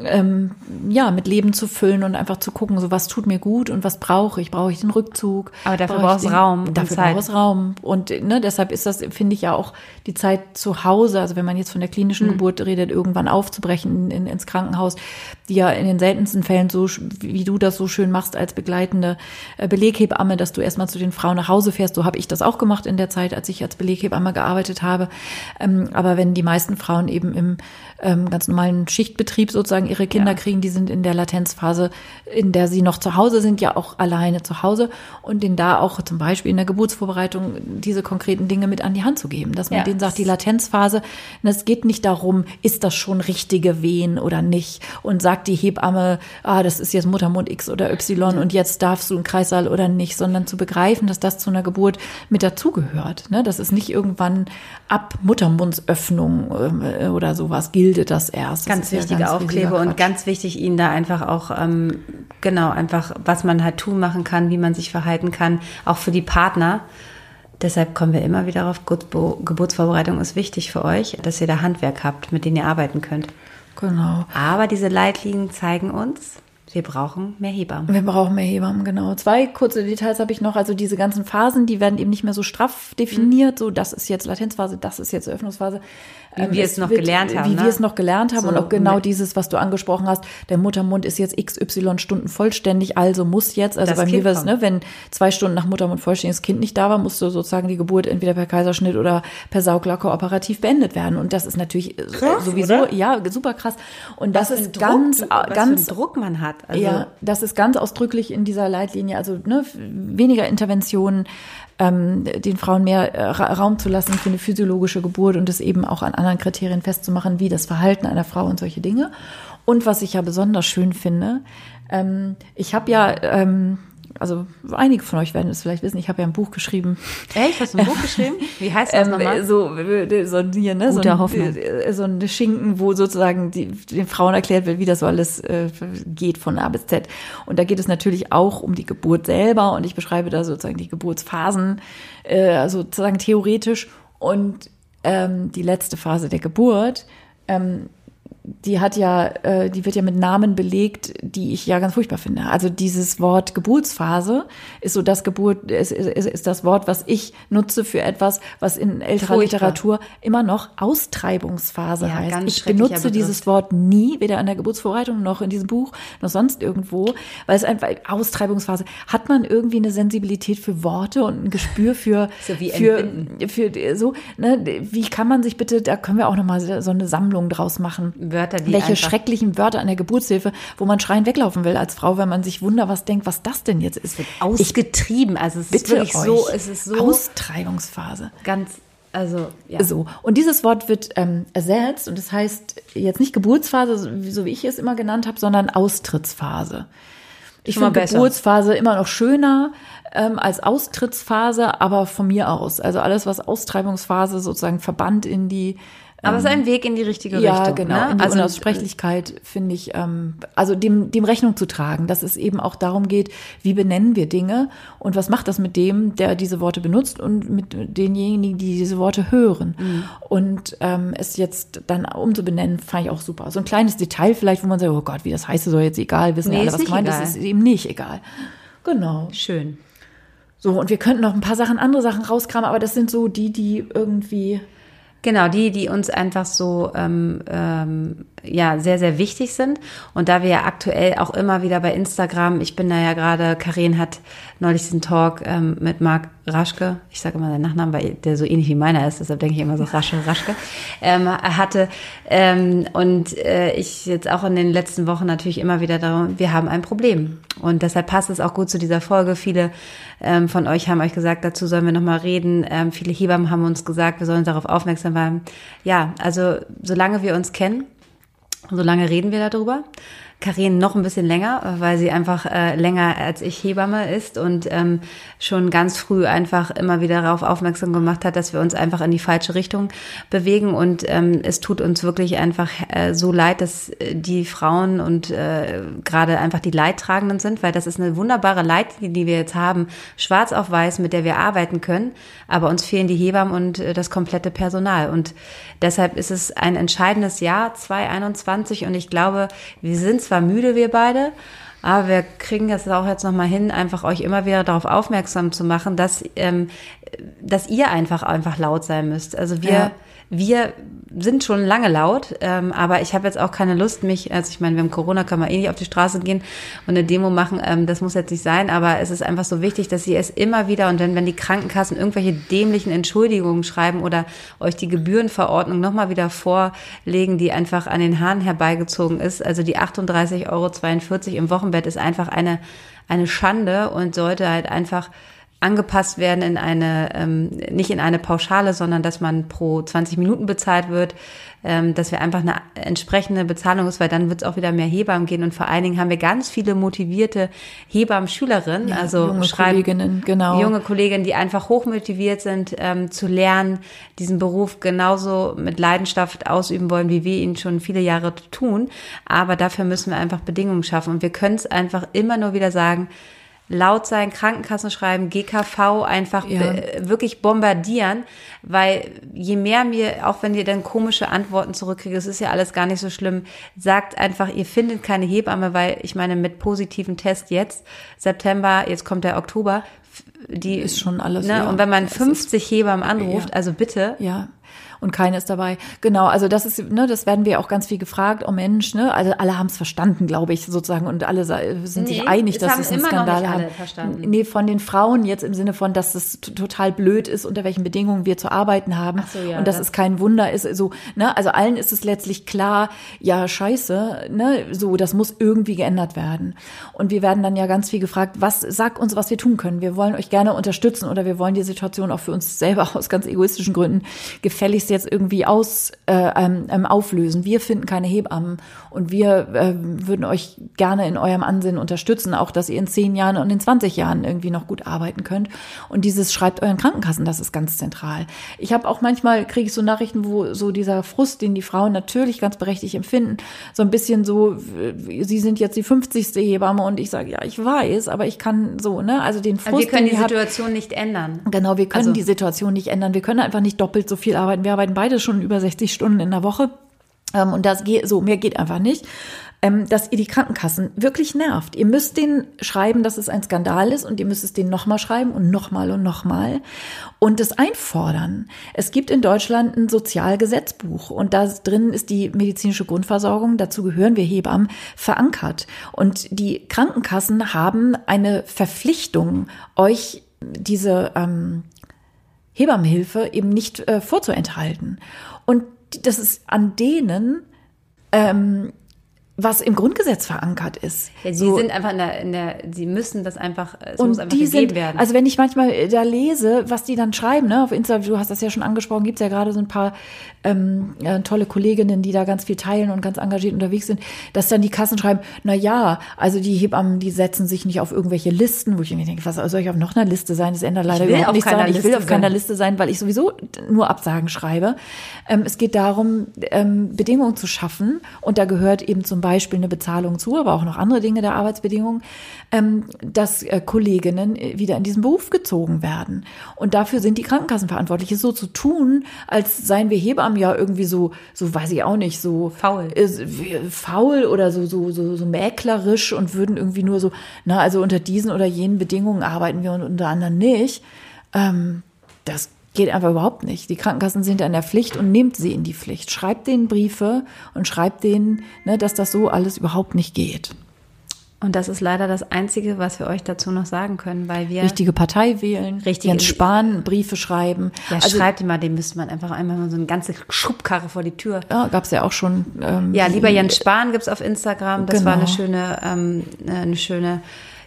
ähm, ja, mit Leben zu füllen und einfach zu gucken, so was tut mir gut und was brauche ich. Brauche ich den Rückzug? Aber dafür brauchst du Raum. Dafür braucht es Raum. Und ne, deshalb ist das, finde ich ja auch die Zeit zu Hause, also wenn man jetzt von der klinischen mhm. Geburt redet, irgendwann aufzubrechen in, ins Krankenhaus, die ja in den seltensten Fällen so, wie du das so schön machst als begleitende äh, Beleghebamme, dass du erstmal zu den Frauen nach Hause fährst. So habe ich das auch gemacht in der Zeit, als ich als Beleghebamme gearbeitet habe. Ähm, aber wenn die meisten Frauen eben im ähm, ganz normalen Schichtbetrieb sozusagen ihre Kinder ja. kriegen, die sind in der Latenzphase, in der sie noch zu Hause sind, ja auch alleine zu Hause und denen da auch zum Beispiel in der Geburtsvorbereitung diese konkreten Dinge mit an die Hand zu geben, dass man ja. denen sagt, die Latenzphase, es geht nicht darum, ist das schon richtige Wehen oder nicht und sagt die Hebamme, ah, das ist jetzt Muttermund X oder Y und jetzt darfst du einen Kreissaal oder nicht, sondern zu begreifen, dass das zu einer Geburt mit dazugehört. Ne? Das ist nicht irgendwann ab Muttermundsöffnung äh, oder sowas gilt das erst. Ganz das wichtige ja Aufkleber und ganz wichtig, ihnen da einfach auch, ähm, genau, einfach, was man halt tun machen kann, wie man sich verhalten kann, auch für die Partner Deshalb kommen wir immer wieder darauf, Geburtsvorbereitung ist wichtig für euch, dass ihr da Handwerk habt, mit dem ihr arbeiten könnt. Genau. Aber diese Leitlinien zeigen uns, wir brauchen mehr Hebammen. Wir brauchen mehr Hebammen, genau. Zwei kurze Details habe ich noch. Also diese ganzen Phasen, die werden eben nicht mehr so straff definiert. Mhm. So, das ist jetzt Latenzphase, das ist jetzt Öffnungsphase. Wie ähm, wir es, es noch wird, gelernt haben. Wie ne? wir es noch gelernt haben so und auch genau dieses, was du angesprochen hast. Der Muttermund ist jetzt XY Stunden vollständig, also muss jetzt, also das bei kind mir war es, ne, wenn zwei Stunden nach Muttermund vollständiges Kind nicht da war, musste sozusagen die Geburt entweder per Kaiserschnitt oder per Sauglocke operativ beendet werden. Und das ist natürlich krass, sowieso, oder? ja, super krass. Und das, das ist ganz, Druck, ganz, Druck man hat. Also ja, das ist ganz ausdrücklich in dieser Leitlinie. Also ne, weniger Interventionen, ähm, den Frauen mehr äh, Raum zu lassen für eine physiologische Geburt und es eben auch an anderen Kriterien festzumachen, wie das Verhalten einer Frau und solche Dinge. Und was ich ja besonders schön finde, ähm, ich habe ja ähm, also einige von euch werden es vielleicht wissen, ich habe ja ein Buch geschrieben. Echt? Hast du ein Buch geschrieben? Wie heißt das ähm, nochmal? So, so hier, ne? Guter so, ein, Hoffnung. Äh, so ein Schinken, wo sozusagen die, den Frauen erklärt wird, wie das so alles äh, geht von A bis Z. Und da geht es natürlich auch um die Geburt selber und ich beschreibe da sozusagen die Geburtsphasen, äh, sozusagen theoretisch und ähm, die letzte Phase der Geburt. Ähm, die hat ja, äh, die wird ja mit Namen belegt, die ich ja ganz furchtbar finde. Also dieses Wort Geburtsphase ist so das Geburt, ist, ist, ist das Wort, was ich nutze für etwas, was in älterer furchtbar. Literatur immer noch Austreibungsphase ja, heißt. ich benutze dieses Wort nie, weder an der Geburtsvorbereitung noch in diesem Buch, noch sonst irgendwo, weil es einfach Austreibungsphase. Hat man irgendwie eine Sensibilität für Worte und ein Gespür für, so wie für, für, so, ne, wie kann man sich bitte, da können wir auch nochmal so eine Sammlung draus machen Wörter, die Welche schrecklichen Wörter an der Geburtshilfe, wo man schreien weglaufen will als Frau, wenn man sich wunder was denkt, was das denn jetzt ist. Ausgetrieben, also es ist wirklich euch. so, es ist so Austreibungsphase. Ganz also ja. So und dieses Wort wird ähm, ersetzt und das heißt jetzt nicht Geburtsphase, so wie ich es immer genannt habe, sondern Austrittsphase. Ich finde Geburtsphase immer noch schöner ähm, als Austrittsphase, aber von mir aus. Also alles, was Austreibungsphase sozusagen verbannt in die aber es ist ein Weg in die richtige ja, Richtung. Ja, genau. Ne? Die also Unaussprechlichkeit finde ich, ähm, also dem, dem Rechnung zu tragen, dass es eben auch darum geht, wie benennen wir Dinge und was macht das mit dem, der diese Worte benutzt und mit denjenigen, die diese Worte hören. Mhm. Und ähm, es jetzt dann umzubenennen, fand ich auch super. So ein kleines Detail vielleicht, wo man sagt, oh Gott, wie das heißt, soll jetzt egal, wissen nee, alle, was gemeint ist, ist eben nicht egal. Genau. Schön. So, und wir könnten noch ein paar Sachen, andere Sachen rauskramen, aber das sind so die, die irgendwie Genau, die, die uns einfach so ähm, ähm, ja sehr, sehr wichtig sind. Und da wir ja aktuell auch immer wieder bei Instagram, ich bin da ja gerade, Karin hat neulich diesen Talk ähm, mit Marc Raschke, ich sage immer seinen Nachnamen, weil der so ähnlich wie meiner ist, deshalb denke ich immer so Rasche, Raschke, ähm, hatte. Ähm, und äh, ich jetzt auch in den letzten Wochen natürlich immer wieder darum, wir haben ein Problem. Und deshalb passt es auch gut zu dieser Folge. Viele ähm, von euch haben euch gesagt, dazu sollen wir nochmal reden. Ähm, viele Hebammen haben uns gesagt, wir sollen darauf aufmerksam werden. Ja, also solange wir uns kennen, solange reden wir darüber. Karin noch ein bisschen länger, weil sie einfach äh, länger als ich Hebamme ist und ähm, schon ganz früh einfach immer wieder darauf aufmerksam gemacht hat, dass wir uns einfach in die falsche Richtung bewegen. Und ähm, es tut uns wirklich einfach äh, so leid, dass äh, die Frauen und äh, gerade einfach die Leidtragenden sind, weil das ist eine wunderbare Leitlinie, die wir jetzt haben, schwarz auf weiß, mit der wir arbeiten können. Aber uns fehlen die Hebammen und äh, das komplette Personal. Und deshalb ist es ein entscheidendes Jahr 2021 und ich glaube, wir sind zwar müde, wir beide, aber wir kriegen das auch jetzt nochmal hin, einfach euch immer wieder darauf aufmerksam zu machen, dass, ähm, dass ihr einfach einfach laut sein müsst. Also wir, ja. Wir sind schon lange laut, ähm, aber ich habe jetzt auch keine Lust, mich, also ich meine, wir haben Corona, kann man eh nicht auf die Straße gehen und eine Demo machen, ähm, das muss jetzt nicht sein, aber es ist einfach so wichtig, dass ihr es immer wieder und wenn, wenn die Krankenkassen irgendwelche dämlichen Entschuldigungen schreiben oder euch die Gebührenverordnung nochmal wieder vorlegen, die einfach an den Haaren herbeigezogen ist, also die 38,42 Euro im Wochenbett ist einfach eine, eine Schande und sollte halt einfach angepasst werden in eine, ähm, nicht in eine Pauschale, sondern dass man pro 20 Minuten bezahlt wird, ähm, dass wir einfach eine entsprechende Bezahlung ist, weil dann wird es auch wieder mehr Hebammen gehen und vor allen Dingen haben wir ganz viele motivierte Hebammen-Schülerinnen, ja, also junge Kolleginnen, genau. junge Kolleginnen, die einfach hochmotiviert sind, ähm, zu lernen, diesen Beruf genauso mit Leidenschaft ausüben wollen, wie wir ihn schon viele Jahre tun. Aber dafür müssen wir einfach Bedingungen schaffen und wir können es einfach immer nur wieder sagen, laut sein, Krankenkassen schreiben, GKV einfach ja. wirklich bombardieren, weil je mehr mir, auch wenn ihr dann komische Antworten zurückkriegt, es ist ja alles gar nicht so schlimm, sagt einfach, ihr findet keine Hebamme, weil ich meine, mit positiven Test jetzt, September, jetzt kommt der Oktober, die ist schon alles. Ne? Ja, und wenn man 50 Hebammen anruft, ja. also bitte. Ja und keine ist dabei. Genau, also das ist, ne, das werden wir auch ganz viel gefragt, oh Mensch, ne? Also alle haben es verstanden, glaube ich, sozusagen, und alle sind nee, sich einig, dass es einen Skandal haben. Verstanden. Nee, von den Frauen jetzt im Sinne von, dass es total blöd ist, unter welchen Bedingungen wir zu arbeiten haben so, ja, und dass das es kein Wunder ist. So, ne, also allen ist es letztlich klar, ja, scheiße, ne, so, das muss irgendwie geändert werden. Und wir werden dann ja ganz viel gefragt, was sag uns, was wir tun können. Wir wollen euch gerne unterstützen oder wir wollen die Situation auch für uns selber aus ganz egoistischen Gründen gefälligst jetzt irgendwie aus, äh, ähm, ähm, auflösen. Wir finden keine Hebammen und wir äh, würden euch gerne in eurem Ansinnen unterstützen, auch dass ihr in zehn Jahren und in 20 Jahren irgendwie noch gut arbeiten könnt. Und dieses schreibt euren Krankenkassen, das ist ganz zentral. Ich habe auch manchmal, kriege ich so Nachrichten, wo so dieser Frust, den die Frauen natürlich ganz berechtigt empfinden, so ein bisschen so, sie sind jetzt die 50. Hebamme und ich sage, ja, ich weiß, aber ich kann so, ne, also den Frust. Also wir können die Situation habt, nicht ändern. Genau, wir können also, die Situation nicht ändern. Wir können einfach nicht doppelt so viel arbeiten. Wir arbeiten beide schon über 60 Stunden in der Woche. Ähm, und das geht so, mehr geht einfach nicht. Ähm, dass ihr die Krankenkassen wirklich nervt. Ihr müsst denen schreiben, dass es ein Skandal ist und ihr müsst es denen nochmal schreiben und nochmal und nochmal und es einfordern. Es gibt in Deutschland ein Sozialgesetzbuch und da drin ist die medizinische Grundversorgung, dazu gehören wir Hebammen, verankert. Und die Krankenkassen haben eine Verpflichtung, euch diese ähm, Hebammenhilfe eben nicht äh, vorzuenthalten. Und das ist an denen, ähm, was im Grundgesetz verankert ist. Ja, sie so. sind einfach in der, in der, sie müssen das einfach, es und muss einfach die sind, werden. Also wenn ich manchmal äh, da lese, was die dann schreiben, ne, auf Instagram, du hast das ja schon angesprochen, gibt's ja gerade so ein paar ähm, äh, tolle Kolleginnen, die da ganz viel teilen und ganz engagiert unterwegs sind, dass dann die Kassen schreiben, na ja, also die Hebammen, die setzen sich nicht auf irgendwelche Listen, wo ich mir denke, was soll ich auf noch einer Liste sein? Das ändert leider überhaupt nichts daran. Ich will auf keiner Liste sein, weil ich sowieso nur Absagen schreibe. Ähm, es geht darum, ähm, Bedingungen zu schaffen und da gehört eben zum Beispiel eine Bezahlung zu, aber auch noch andere Dinge der Arbeitsbedingungen, ähm, dass äh, Kolleginnen äh, wieder in diesen Beruf gezogen werden. Und dafür sind die Krankenkassen verantwortlich. Es so zu tun, als seien wir Hebammen ja irgendwie so, so weiß ich auch nicht, so faul, ist, faul oder so, so, so, so mäklerisch und würden irgendwie nur so, na, also unter diesen oder jenen Bedingungen arbeiten wir und unter anderem nicht. Ähm, das geht einfach überhaupt nicht. Die Krankenkassen sind in der Pflicht und nehmt sie in die Pflicht. Schreibt denen Briefe und schreibt denen, ne, dass das so alles überhaupt nicht geht. Und das ist leider das Einzige, was wir euch dazu noch sagen können, weil wir richtige Partei wählen, richtig Jens Spahn Briefe schreiben. Ja, also, schreibt immer, dem müsste man einfach einmal so eine ganze Schubkarre vor die Tür. Ja, gab's ja auch schon. Ähm, ja, lieber Jens Spahn gibt's auf Instagram. Das genau. war eine schöne, ähm, eine schöne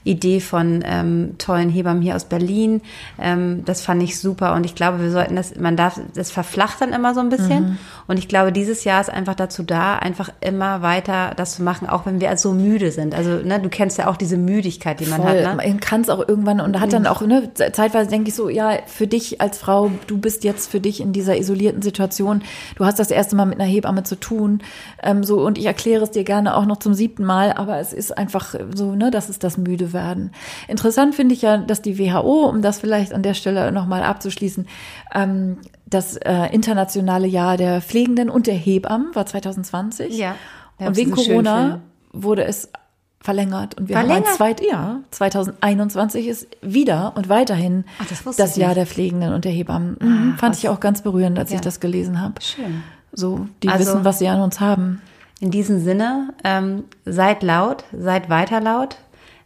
Idee von ähm, tollen Hebammen hier aus Berlin. Ähm, das fand ich super und ich glaube, wir sollten das, man darf, das verflacht dann immer so ein bisschen. Mhm. Und ich glaube, dieses Jahr ist einfach dazu da, einfach immer weiter das zu machen, auch wenn wir so müde sind. Also, ne, du kennst ja auch diese Müdigkeit, die man Voll. hat. Ne? Man kann es auch irgendwann und hat dann mhm. auch, ne, zeitweise denke ich so, ja, für dich als Frau, du bist jetzt für dich in dieser isolierten Situation, du hast das erste Mal mit einer Hebamme zu tun, ähm, so und ich erkläre es dir gerne auch noch zum siebten Mal, aber es ist einfach so, ne, das ist das müde werden. Interessant finde ich ja, dass die WHO, um das vielleicht an der Stelle nochmal abzuschließen, ähm, das äh, internationale Jahr der Pflegenden und der Hebammen war 2020. Ja. Und wegen Corona wurde es verlängert und wir verlängert? haben ein zweit Jahr. 2021 ist wieder und weiterhin Ach, das, das Jahr der Pflegenden und der Hebammen. Mhm. Ah, Fand ich auch ganz berührend, als ja. ich das gelesen habe. Schön. So, die also, wissen, was sie an uns haben. In diesem Sinne, ähm, seid laut, seid weiter laut,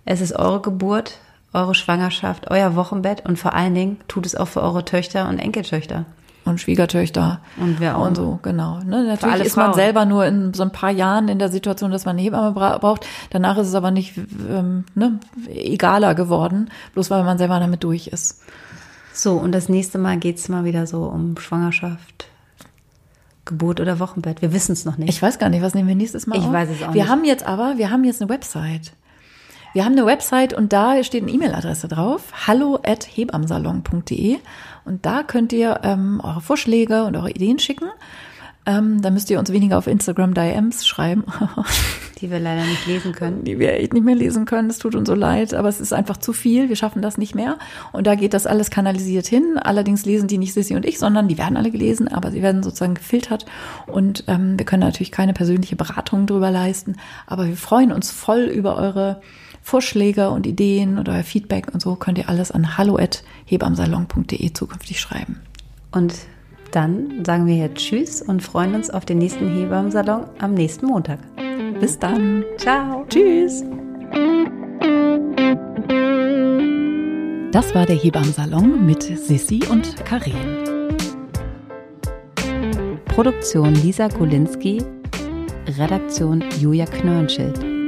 es ist eure Geburt, eure Schwangerschaft, euer Wochenbett und vor allen Dingen tut es auch für eure Töchter und Enkeltöchter. Und Schwiegertöchter. Und wer auch. Und so, genau. Ne, natürlich ist man selber nur in so ein paar Jahren in der Situation, dass man eine Hebamme braucht. Danach ist es aber nicht ähm, ne, egaler geworden, bloß weil man selber damit durch ist. So, und das nächste Mal geht es mal wieder so um Schwangerschaft, Geburt oder Wochenbett. Wir wissen es noch nicht. Ich weiß gar nicht, was nehmen wir nächstes Mal Ich auf? weiß es auch wir nicht. Wir haben jetzt aber, wir haben jetzt eine Website. Wir haben eine Website und da steht eine E-Mail-Adresse drauf, hallo at hebamsalon.de und da könnt ihr ähm, eure Vorschläge und eure Ideen schicken. Ähm, da müsst ihr uns weniger auf Instagram DMs schreiben. Die wir leider nicht lesen können. Die wir echt nicht mehr lesen können. Es tut uns so leid, aber es ist einfach zu viel. Wir schaffen das nicht mehr. Und da geht das alles kanalisiert hin. Allerdings lesen die nicht Sissy und ich, sondern die werden alle gelesen, aber sie werden sozusagen gefiltert. Und ähm, wir können natürlich keine persönliche Beratung drüber leisten. Aber wir freuen uns voll über eure Vorschläge und Ideen oder euer Feedback und so könnt ihr alles an hallo@hebamsalon.de zukünftig schreiben. Und dann sagen wir jetzt Tschüss und freuen uns auf den nächsten Hebammensalon am nächsten Montag. Bis dann. Ciao. Tschüss. Das war der Hebammensalon mit Sissi und Karin. Produktion Lisa Golinski, Redaktion Julia Knörnschild.